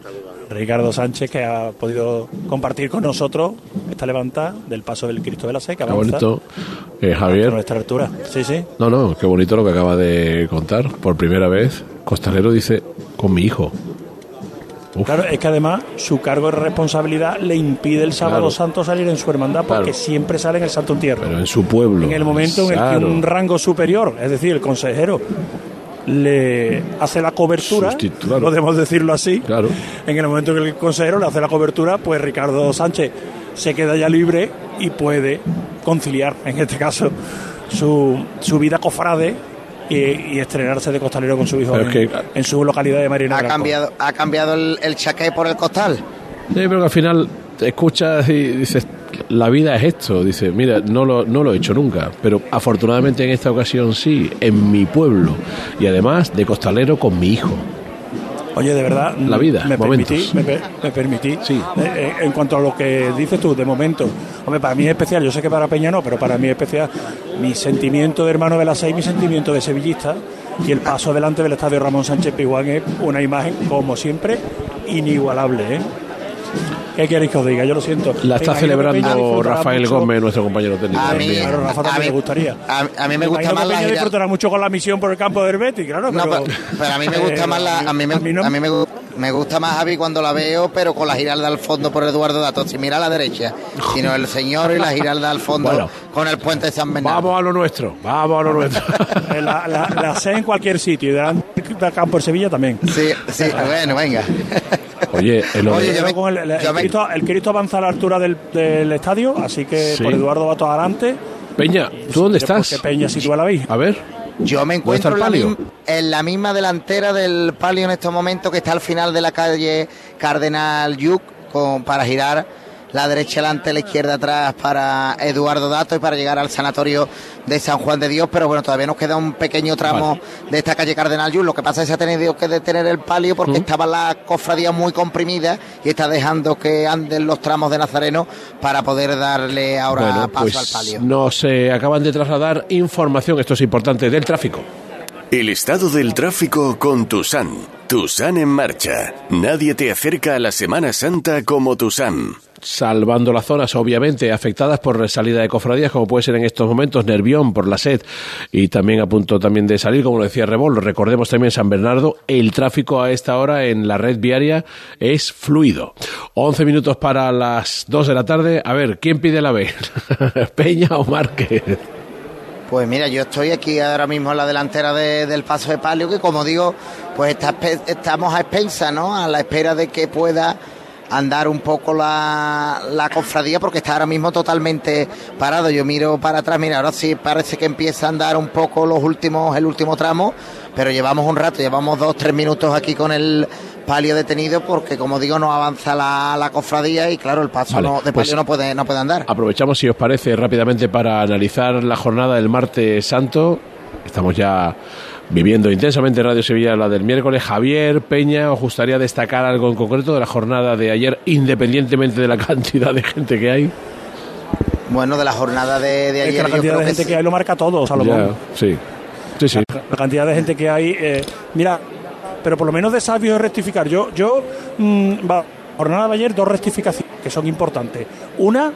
Ricardo Sánchez, que ha podido compartir con nosotros esta levantada del paso del Cristo de la Seca. Qué bonito. Eh, Javier. nuestra altura. Sí, sí. No, no, qué bonito lo que acaba de contar. Por primera vez, Costalero dice, con mi hijo. Claro, es que además su cargo de responsabilidad le impide el sábado Claro. santo salir en su hermandad porque Claro. siempre sale en el Santo Entierro. Pero en su pueblo. En el momento en el que un rango superior, es decir, el consejero, le hace la cobertura, podemos decirlo así, Claro. en el momento en que el consejero le hace la cobertura, pues Ricardo Sánchez se queda ya libre y puede conciliar, en este caso, su, su vida cofrade y, y estrenarse de costalero con su hijo en, es que- en su localidad de Marina Ha Blanco. cambiado, ha cambiado el, el chaqué por el costal. Sí, pero que al final te escuchas y dices, la vida es esto. Dice, mira, no lo, no lo he hecho nunca, pero afortunadamente en esta ocasión sí, en mi pueblo. Y además de costalero con mi hijo. Oye, de verdad, La vida, me momentos. permití, me, per- me permití. Eh, eh, en cuanto a lo que dices tú, de momento, hombre, para mí es especial, yo sé que para Peña no, pero para mí es especial mi sentimiento de hermano de la seis, mi sentimiento de sevillista y el paso delante del estadio Ramón Sánchez Piguán es una imagen, como siempre, inigualable. ¿eh? ¿Qué queréis que os diga? Yo lo siento. La está Me celebrando Rafael Gómez, nuestro compañero técnico. A mí- también. Claro, Rafa también a mí- le gustaría. A, a mí me gusta más que la Peña gira- disfrutará mucho con la misión por el campo del Betis, claro, No, pero, pero, pero a mí me gusta eh, más la, a mí me, a mí no. a mí me, gu- me gusta más Javi cuando la veo, pero con la giralda al fondo por Eduardo Dato. Si mira a la derecha, sino el señor y la giralda al fondo Bueno. con el puente de San Bernardo. Vamos a lo nuestro, vamos a lo nuestro. La, la, la sé en cualquier sitio y delante del campo de Sevilla también. Sí, sí, bueno, venga. Oye, el Oye, yo me- Con el, el- yo el me- Cristo, el Cristo avanza a la altura del, del estadio, así que Sí. por Eduardo va todo adelante. Peña, ¿tú dónde estás? que Peña sitúa la veis. A ver. Yo me ¿Dónde está encuentro en la, palio? misma, en la misma delantera del palio en estos momentos que está al final de la calle Cardenal Yuc con, para girar la derecha delante, la izquierda atrás para Eduardo Dato y para llegar al sanatorio de San Juan de Dios, pero bueno, todavía nos queda un pequeño tramo de esta calle Cardenal Yuc. Lo que pasa es que se ha tenido que detener el palio porque estaba la cofradía muy comprimida y está dejando que anden los tramos de Nazareno para poder darle ahora Bueno, paso pues al palio. nos eh, acaban de trasladar información, esto es importante, del tráfico. El estado del tráfico con Tusan. Tusan en marcha. Nadie te acerca a la Semana Santa como Tusan. Salvando las zonas obviamente afectadas por salida de cofradías como puede ser en estos momentos Nervión por la sed y también a punto también de salir como lo decía Rebol recordemos también San Bernardo el tráfico a esta hora en la red viaria es fluido 11 minutos para las 2 de la tarde a ver ¿quién pide la B? Peña o Márquez Pues mira, yo estoy aquí ahora mismo en la delantera de- del paso de palio, que como digo, pues está estamos a expensa, ¿no? A la espera de que pueda andar un poco la, la cofradía, porque está ahora mismo totalmente parado. Yo miro para atrás, mira, ahora sí parece que empieza a andar un poco los últimos, el último tramo, pero llevamos un rato, llevamos dos, tres minutos aquí con el palio detenido, porque como digo, no avanza la, la cofradía y claro, el paso Vale, no- de pues- palio no puede, no puede andar. Aprovechamos, si os parece, rápidamente para analizar la jornada del martes santo. Estamos ya viviendo intensamente en Radio Sevilla la del miércoles. Javier Peña, ¿os gustaría destacar algo en concreto de la jornada de ayer, independientemente de la cantidad de gente que hay? Bueno, de la jornada de, de Es ayer que la yo cantidad creo de que gente sí. que hay lo marca todo, Salomón. Ya, sí, sí, sí. La cantidad de gente que hay. eh, mira, pero por lo menos de sabio es rectificar. Yo, yo, mm, va, jornada de ayer, dos rectificaciones que son importantes. Una,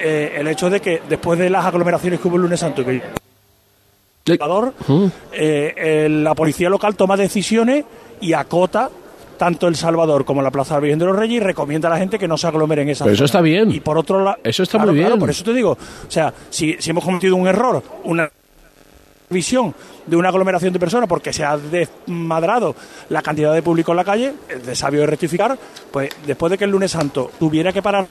eh, el hecho de que después de las aglomeraciones que hubo el lunes santo, que Salvador, eh, eh, la policía local toma decisiones y acota tanto El Salvador como la Plaza de la Virgen de los Reyes y recomienda a la gente que no se aglomere en esa Pero eso zona. está bien. Y por otro lado... Eso está muy bien. por eso te digo, o sea, si, si hemos cometido un error, una visión de una aglomeración de personas porque se ha desmadrado la cantidad de público en la calle, es de sabio de rectificar, pues después de que el lunes santo tuviera que parar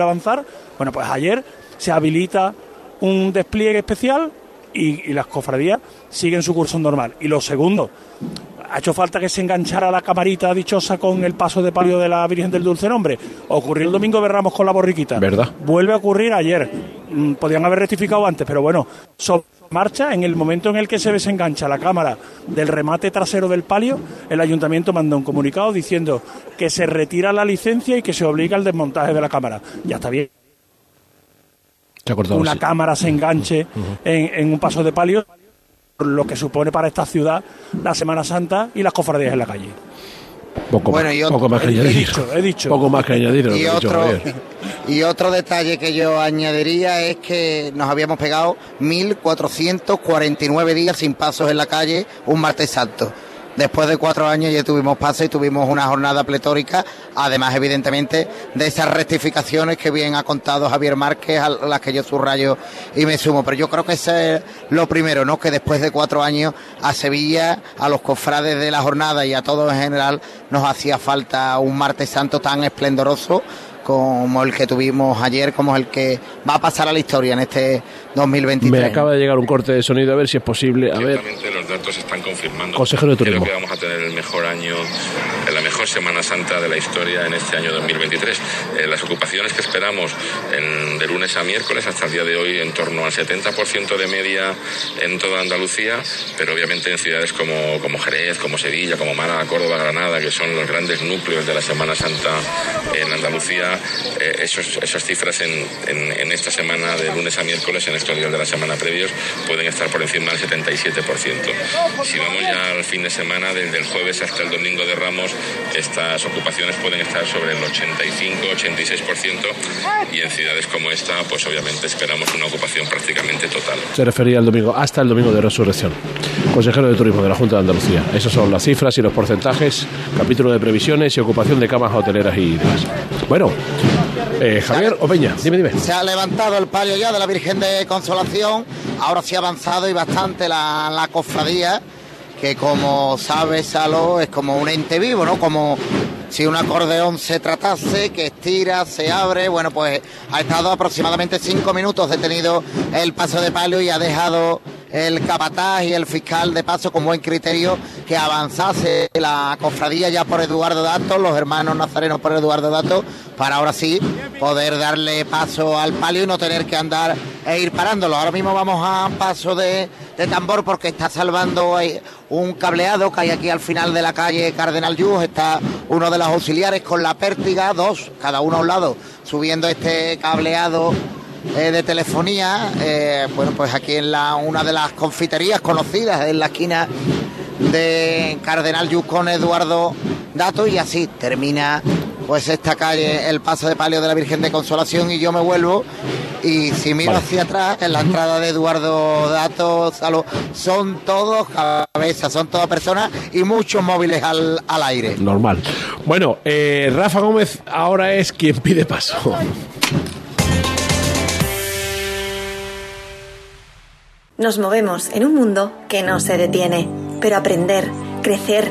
avanzar, bueno, pues ayer se habilita un despliegue especial y, y las cofradías siguen su curso normal. Y lo segundo, ha hecho falta que se enganchara la camarita dichosa con el paso de palio de la Virgen del Dulce Nombre. Ocurrió el domingo de Ramos con la borriquita. ¿Verdad? Vuelve a ocurrir ayer. Mm, Podían haber rectificado antes, pero bueno, sobre marcha, en el momento en el que se desengancha la cámara del remate trasero del palio, el ayuntamiento manda un comunicado diciendo que se retira la licencia y que se obliga al desmontaje de la cámara. Ya está bien. Cortado, Una sí. cámara se enganche en, en un paso de palio, lo que supone para esta ciudad la Semana Santa y las cofradías en la calle. Poco, Bueno, más, y otro- poco más que he añadir. dicho, he dicho. Poco más que añadir. Y que ha dicho otro, y otro detalle que yo añadiría es que nos habíamos pegado 1.449 días sin pasos en la calle un martes santo. Después de cuatro años ya tuvimos pasos y tuvimos una jornada pletórica, además evidentemente de esas rectificaciones que bien ha contado Javier Márquez, a las que yo subrayo y me sumo. Pero yo creo que es lo primero, ¿no? Que después de cuatro años a Sevilla, a los cofrades de la jornada y a todos en general nos hacía falta un martes santo tan esplendoroso como el que tuvimos ayer, como el que va a pasar a la historia en este 2023. Me acaba de llegar un corte de sonido, a ver si es posible. A ver, los datos están confirmando. Consejero de Turismo. Creo que vamos a tener el mejor año, la mejor Semana Santa de la historia en este año 2023. Eh, las ocupaciones que esperamos en- de lunes a miércoles hasta el día de hoy en torno al 70% de media en toda Andalucía, pero obviamente en ciudades como, como Jerez, como Sevilla, como Málaga, Córdoba, Granada, que son los grandes núcleos de la Semana Santa en Andalucía, eh, esas cifras en- en esta semana de lunes a miércoles, en estos días de la semana previos, pueden estar por encima del 77%. Si vamos ya al fin de semana, desde el jueves hasta el domingo de Ramos, estas ocupaciones pueden estar sobre el 85-86% y en ciudades como esta, pues obviamente esperamos una ocupación prácticamente total. se refería al domingo, hasta el domingo de resurrección. Consejero de Turismo de la Junta de Andalucía. Esas son las cifras y los porcentajes, capítulo de previsiones y ocupación de camas hoteleras y demás. Bueno, eh, Javier Opeña, dime, dime. Se ha levantado el palio ya de la Virgen de Consolación, ahora sí ha avanzado y bastante la, la cofradía, que como sabes, Salo, es como un ente vivo, ¿no? Como si un acordeón se tratase, que estira, se abre, bueno, pues ha estado aproximadamente cinco minutos detenido el paso de palio y ha dejado el capataz y el fiscal de paso con buen criterio que avanzase la cofradía ya por Eduardo Dato, los hermanos nazarenos por Eduardo Dato, para ahora sí poder darle paso al palio y no tener que andar e ir parándolo. Ahora mismo vamos a paso de, de tambor porque está salvando eh, un cableado que hay aquí al final de la calle Cardenal Luz, está uno de los auxiliares con la pértiga, dos, cada uno a un lado, subiendo este cableado eh, de telefonía, eh, bueno, pues aquí en la, una de las confiterías conocidas, en la esquina de Cardenal Luz con Eduardo Dato, y así termina pues esta calle, el paso de palio de la Virgen de Consolación, y yo me vuelvo, y si miro Vale. hacia atrás, en la entrada de Eduardo Dato, Salo, son todos cabezas, son todas personas y muchos móviles al, al aire. Normal. Bueno, eh, Rafa Gómez ahora es quien pide paso. Nos movemos en un mundo que no se detiene, pero aprender, crecer,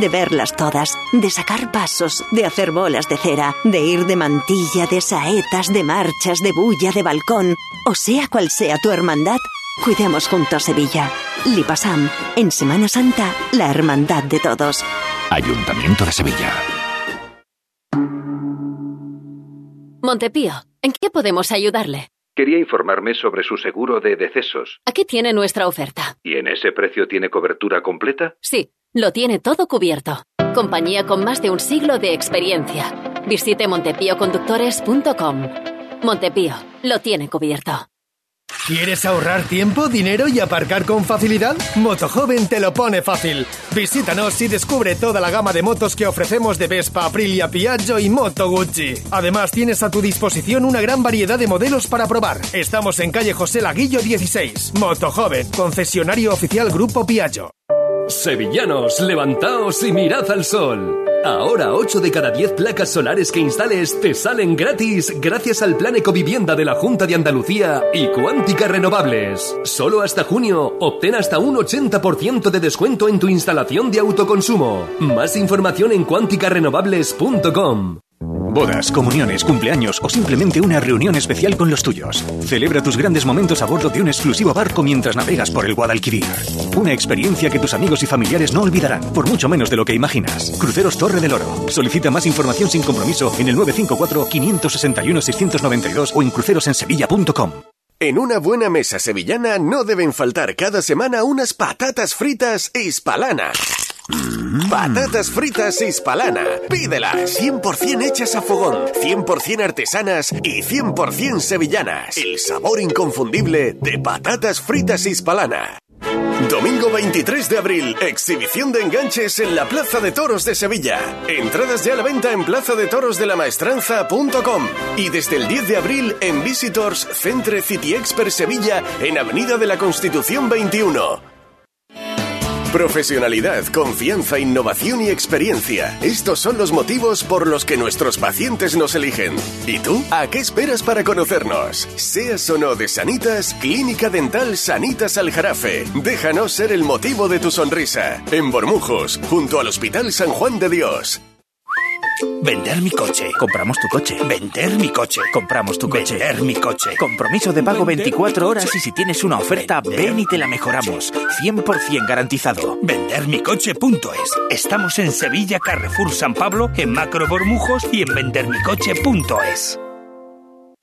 de verlas todas, de sacar pasos, de hacer bolas de cera, de ir de mantilla, de saetas, de marchas, de bulla, de balcón, o sea cual sea tu hermandad, cuidemos juntos Sevilla. Lipasam, en Semana Santa, la hermandad de todos. Ayuntamiento de Sevilla. Montepío, ¿en qué podemos ayudarle? Quería informarme sobre su seguro de decesos. Aquí tiene nuestra oferta. ¿Y en ese precio tiene cobertura completa? Sí, lo tiene todo cubierto. Compañía con más de un siglo de experiencia. Visite montepíoconductores.com. Montepío, lo tiene cubierto. ¿Quieres ahorrar tiempo, dinero y aparcar con facilidad? Motojoven te lo pone fácil. Visítanos y descubre toda la gama de motos que ofrecemos de Vespa, Aprilia, Piaggio y Moto Gucci. Además, tienes a tu disposición una gran variedad de modelos para probar. Estamos en calle José Laguillo 16. Motojoven, concesionario oficial Grupo Piaggio. Sevillanos, levantaos y mirad al sol. Ahora 8 de cada 10 placas solares que instales te salen gratis gracias al Plan Ecovivienda de la Junta de Andalucía y Cuántica Renovables. Solo hasta junio obtén hasta un 80% de descuento en tu instalación de autoconsumo. Más información en cuánticarenovables.com. Bodas, comuniones, cumpleaños o simplemente una reunión especial con los tuyos. Celebra tus grandes momentos a bordo de un exclusivo barco mientras navegas por el Guadalquivir. Una experiencia que tus amigos y familiares no olvidarán, por mucho menos de lo que imaginas. Cruceros Torre del Oro. Solicita más información sin compromiso en el 954-561-692 o en crucerosensevilla.com. En una buena mesa sevillana no deben faltar cada semana unas patatas fritas hispalanas. Patatas fritas hispalana. Pídelas. 100% hechas a fogón, 100% artesanas y 100% sevillanas. El sabor inconfundible de patatas fritas hispalana. Domingo 23 de abril, exhibición de enganches en la Plaza de Toros de Sevilla. Entradas ya a la venta en plaza de toros de la maestranza.com y desde el 10 de abril en Visitors Centre City Expert Sevilla en Avenida de la Constitución 21. Profesionalidad, confianza, innovación y experiencia. Estos son los motivos por los que nuestros pacientes nos eligen. ¿Y tú? ¿A qué esperas para conocernos? Seas o no de Sanitas, Clínica Dental Sanitas Aljarafe. Déjanos ser el motivo de tu sonrisa. En Bormujos, junto al Hospital San Juan de Dios. Vender mi coche. Compramos tu coche. Vender mi coche. Compramos tu coche. Vender mi coche. Compromiso de pago 24 horas y si tienes una oferta, ven y te la mejoramos. 100% garantizado. Vendermicoche.es. Estamos en Sevilla, Carrefour San Pablo, en Macro Bormujos y en vendermicoche.es.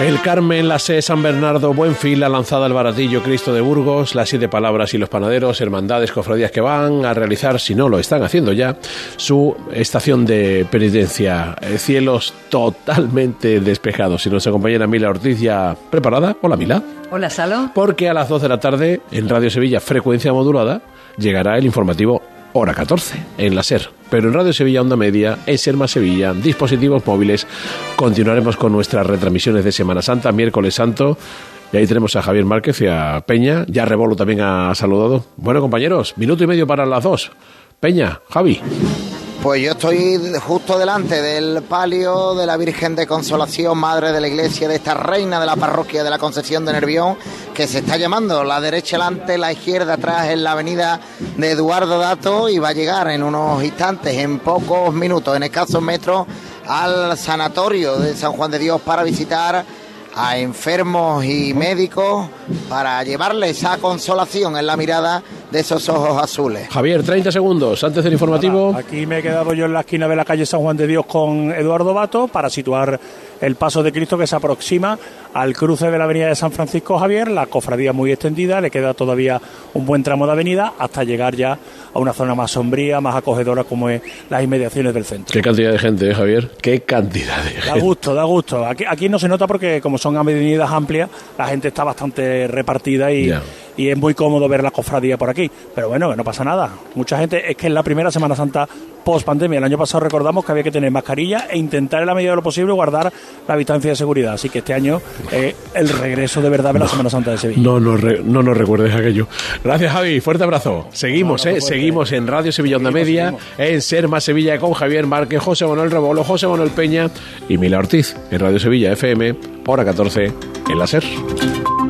El Carmen, la C, San Bernardo, Buenfil, la lanzada el Baratillo, Cristo de Burgos, las siete palabras y los panaderos, hermandades, cofradías que van a realizar, si no lo están haciendo ya, su estación de penitencia. Eh, Cielos totalmente despejados. Y nuestra compañera Mila Ortiz ya preparada. Hola Mila. Hola, Salo. Porque a las 12 de la tarde en Radio Sevilla, frecuencia modulada, llegará el informativo hora 14 en la SER. Pero en Radio Sevilla Onda Media, en Serma Sevilla, dispositivos móviles, continuaremos con nuestras retransmisiones de Semana Santa, miércoles santo. Y ahí tenemos a Javier Márquez y a Peña. Ya Rebolo también ha saludado. Bueno, compañeros, minuto y medio para las dos. Peña, Javi. Pues yo estoy justo delante del palio de la Virgen de Consolación, Madre de la Iglesia, de esta reina de la parroquia de la Concepción de Nervión, que se está llamando la derecha delante, la izquierda atrás en la avenida de Eduardo Dato y va a llegar en unos instantes, en pocos minutos, en escasos metros, al sanatorio de San Juan de Dios para visitar a enfermos y médicos para llevarles esa consolación en la mirada de esos ojos azules. Javier, 30 segundos antes del informativo. Aquí me he quedado yo en la esquina de la calle San Juan de Dios con Eduardo Bato para situar el paso de Cristo que se aproxima al cruce de la avenida de San Francisco Javier, la cofradía muy extendida, le queda todavía un buen tramo de avenida hasta llegar ya a una zona más sombría, más acogedora como es las inmediaciones del centro. Qué cantidad de gente, ¿eh, Javier. Qué cantidad de gente. Da gusto, da gusto. Aquí, aquí no se nota porque como son avenidas amplias, la gente está bastante repartida y. y es muy cómodo ver la cofradía por aquí. Pero bueno, no pasa nada. Mucha gente, es que es la primera Semana Santa post pandemia. El año pasado recordamos que había que tener mascarilla e intentar en la medida de lo posible guardar la distancia de seguridad. Así que este año eh, el regreso de verdad de la Semana Santa de Sevilla. No nos, re- no nos recuerdes aquello. Gracias, Javi. Fuerte abrazo. Seguimos, ¿eh? Seguimos en Radio Sevilla Onda Media, en Serma Sevilla con Javier Márquez, José Manuel Rebolo, José Manuel Peña y Mila Ortiz en Radio Sevilla FM, hora 14 en la SER.